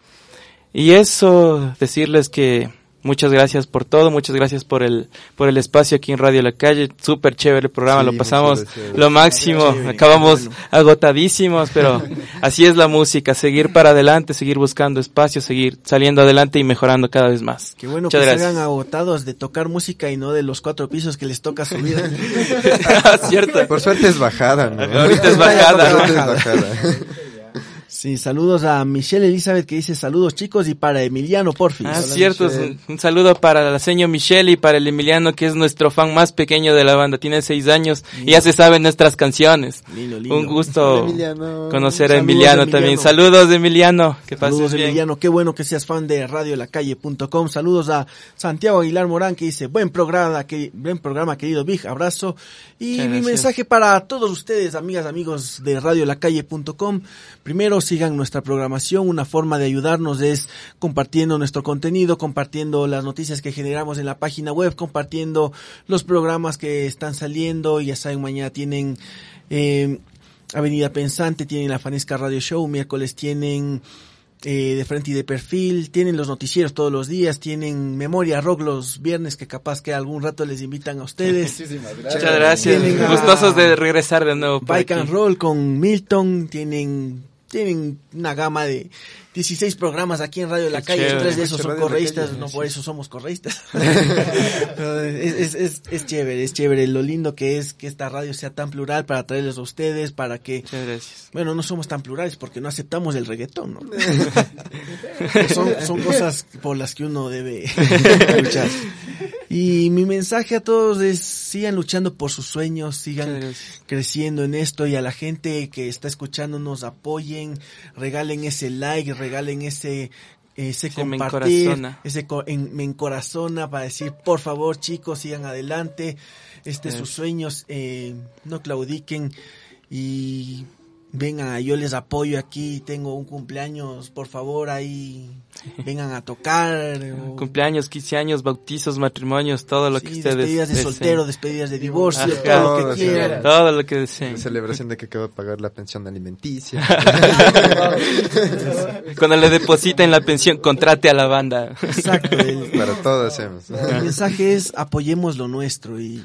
Speaker 8: Y eso, decirles que muchas gracias por todo, muchas gracias por el, por el espacio aquí en Radio La Calle, súper chévere el programa,
Speaker 6: Sí,
Speaker 8: lo pasamos lo máximo,
Speaker 4: Chévere,
Speaker 8: acabamos
Speaker 4: bueno.
Speaker 8: agotadísimos, pero [LAUGHS] así es la música, seguir para adelante, seguir buscando espacio, seguir saliendo adelante y mejorando cada vez más.
Speaker 4: Qué bueno
Speaker 8: Muchas
Speaker 4: que
Speaker 8: gracias.
Speaker 4: se hagan agotados de tocar música y no de los cuatro pisos que les toca subir. [LAUGHS] [LAUGHS]
Speaker 8: Cierto.
Speaker 6: Por suerte es bajada, ¿no?
Speaker 8: Ahorita es bajada.
Speaker 6: Por suerte es bajada.
Speaker 4: Sí, saludos a Michelle Elizabeth que dice saludos chicos y para Emiliano Porfis.
Speaker 8: Ah, cierto. Un, un saludo para la señora Michelle y para el Emiliano, que es nuestro fan más pequeño de la banda. Tiene seis años y ya se saben nuestras canciones.
Speaker 4: Lindo, lindo.
Speaker 8: Un gusto
Speaker 6: Emiliano.
Speaker 8: conocer a
Speaker 4: Saludos,
Speaker 8: Emiliano,
Speaker 4: Emiliano.
Speaker 8: también. Saludos, Emiliano. Que pases
Speaker 4: Saludos
Speaker 8: bien.
Speaker 4: Emiliano, qué bueno que seas fan de radiolacalle.com. Saludos a Santiago Aguilar Morán que dice, buen programa, que, buen programa querido Big, abrazo. Y mi mensaje para todos ustedes, amigas, amigos de radiolacalle.com. Primero sigan nuestra programación, una forma de ayudarnos es compartiendo nuestro contenido, compartiendo las noticias que generamos en la página web, compartiendo los programas que están saliendo, ya saben, mañana tienen... eh, Avenida Pensante, tienen la Fanesca Radio Show, miércoles tienen eh, de frente y de perfil, tienen los noticieros todos los días, tienen Memoria Rock los viernes que capaz que algún rato les invitan a ustedes. [LAUGHS]
Speaker 8: Muchas gracias.
Speaker 4: Tienen a-
Speaker 8: Gustosos de regresar de nuevo.
Speaker 4: Bike and. Roll con Milton, tienen tienen una gama de 16 programas aquí en Radio La
Speaker 8: Qué
Speaker 4: Calle,
Speaker 8: chévere.
Speaker 4: tres de esos son
Speaker 6: La
Speaker 4: correístas,
Speaker 6: Calle,
Speaker 4: no
Speaker 6: sí.
Speaker 4: por eso somos correístas. [LAUGHS] Es, es, es, es chévere, es chévere lo lindo que es que esta radio sea tan plural para traerles a ustedes, para que
Speaker 8: Muchas gracias.
Speaker 4: bueno, no somos tan plurales porque no aceptamos el reggaetón, ¿no? [LAUGHS] son, son cosas por las que uno debe [LAUGHS] luchar. Y mi mensaje a todos es sigan luchando por sus sueños, sigan creciendo en esto y a la gente que está escuchando nos apoyen, regalen ese like, regalen ese ese
Speaker 8: Se me
Speaker 4: compartir,
Speaker 8: encorazona.
Speaker 4: ese en- me encorazona para decir, por favor chicos, sigan adelante, este sus sueños, eh, no claudiquen y vengan, yo les apoyo aquí, tengo un cumpleaños, por favor ahí [LAUGHS] vengan a tocar. o-
Speaker 8: Cumpleaños, 15 años, bautizos, matrimonios, todo lo que
Speaker 4: sí,
Speaker 8: ustedes
Speaker 4: despedidas de
Speaker 8: deseen.
Speaker 4: soltero, despedidas de divorcio,
Speaker 8: Ajá.
Speaker 4: todo lo que quieran.
Speaker 8: Todo lo que deseen.
Speaker 6: La celebración de que acaba de pagar la pensión alimenticia. [LAUGHS]
Speaker 8: Cuando le depositen la pensión, contrate a la banda.
Speaker 4: Exacto. el- [LAUGHS]
Speaker 6: Para todo hacemos.
Speaker 4: El mensaje es apoyemos lo nuestro y,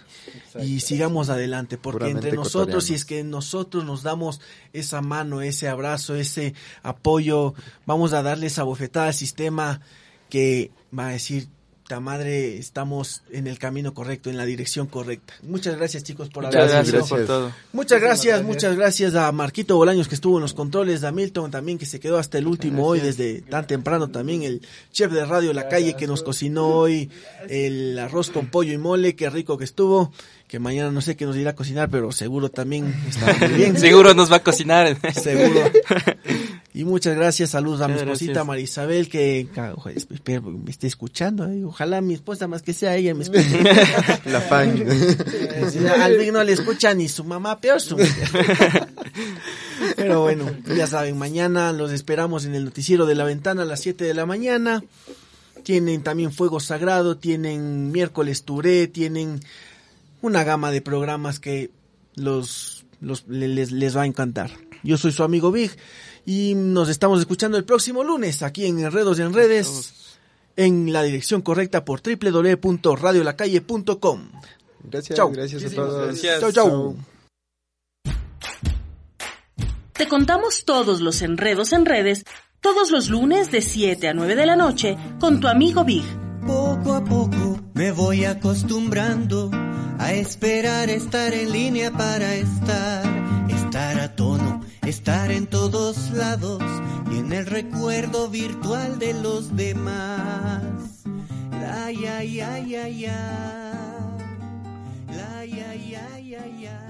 Speaker 4: y sigamos adelante, porque
Speaker 6: Puramente
Speaker 4: entre nosotros, si es que nosotros nos damos esa mano, ese abrazo, ese apoyo, vamos a darle esa bofetada al sistema que va a decir, ta madre, estamos en el camino correcto, en la dirección correcta. Muchas gracias chicos por haber
Speaker 8: Muchas
Speaker 6: Gracias,
Speaker 8: gracias por
Speaker 6: gracias.
Speaker 8: todo.
Speaker 4: Muchas gracias, muchas gracias a Marquito Bolaños que estuvo en los controles, a Milton también que se quedó hasta el último hoy desde tan temprano también, el chef de Radio La Calle que nos cocinó hoy el arroz con pollo y mole, qué rico que estuvo, que mañana no sé qué nos irá a cocinar, pero seguro también está muy [LAUGHS] bien.
Speaker 8: Seguro nos va a cocinar.
Speaker 4: Seguro. [LAUGHS] Y muchas gracias, saludos a mi esposita
Speaker 8: gracias.
Speaker 4: María Isabel que me esté escuchando, eh, ojalá mi esposa más que sea ella me escuche. [LAUGHS]
Speaker 6: La fan.
Speaker 4: Si Al Vic no le escucha ni su mamá, peor su. Pero bueno, ya saben, mañana los esperamos en el noticiero de la ventana a las 7 de la mañana. Tienen también Fuego Sagrado, tienen Miércoles Touré, tienen una gama de programas que los, los le- les, les va a encantar. Yo soy su amigo Big y nos estamos escuchando el próximo lunes aquí en Enredos en Redes en la dirección correcta por www.radiolacalle.com.
Speaker 6: Gracias,
Speaker 4: Chau.
Speaker 6: gracias a todos.
Speaker 4: Chau, chau.
Speaker 1: Te contamos todos los enredos en redes todos los lunes de 7 a 9 de la noche con tu amigo Big.
Speaker 3: Poco a poco me voy acostumbrando a esperar, estar en línea para estar, estar a tono, estar en todos lados y en el recuerdo virtual de los demás. La ya ya ya ya. La ya ya ya ya.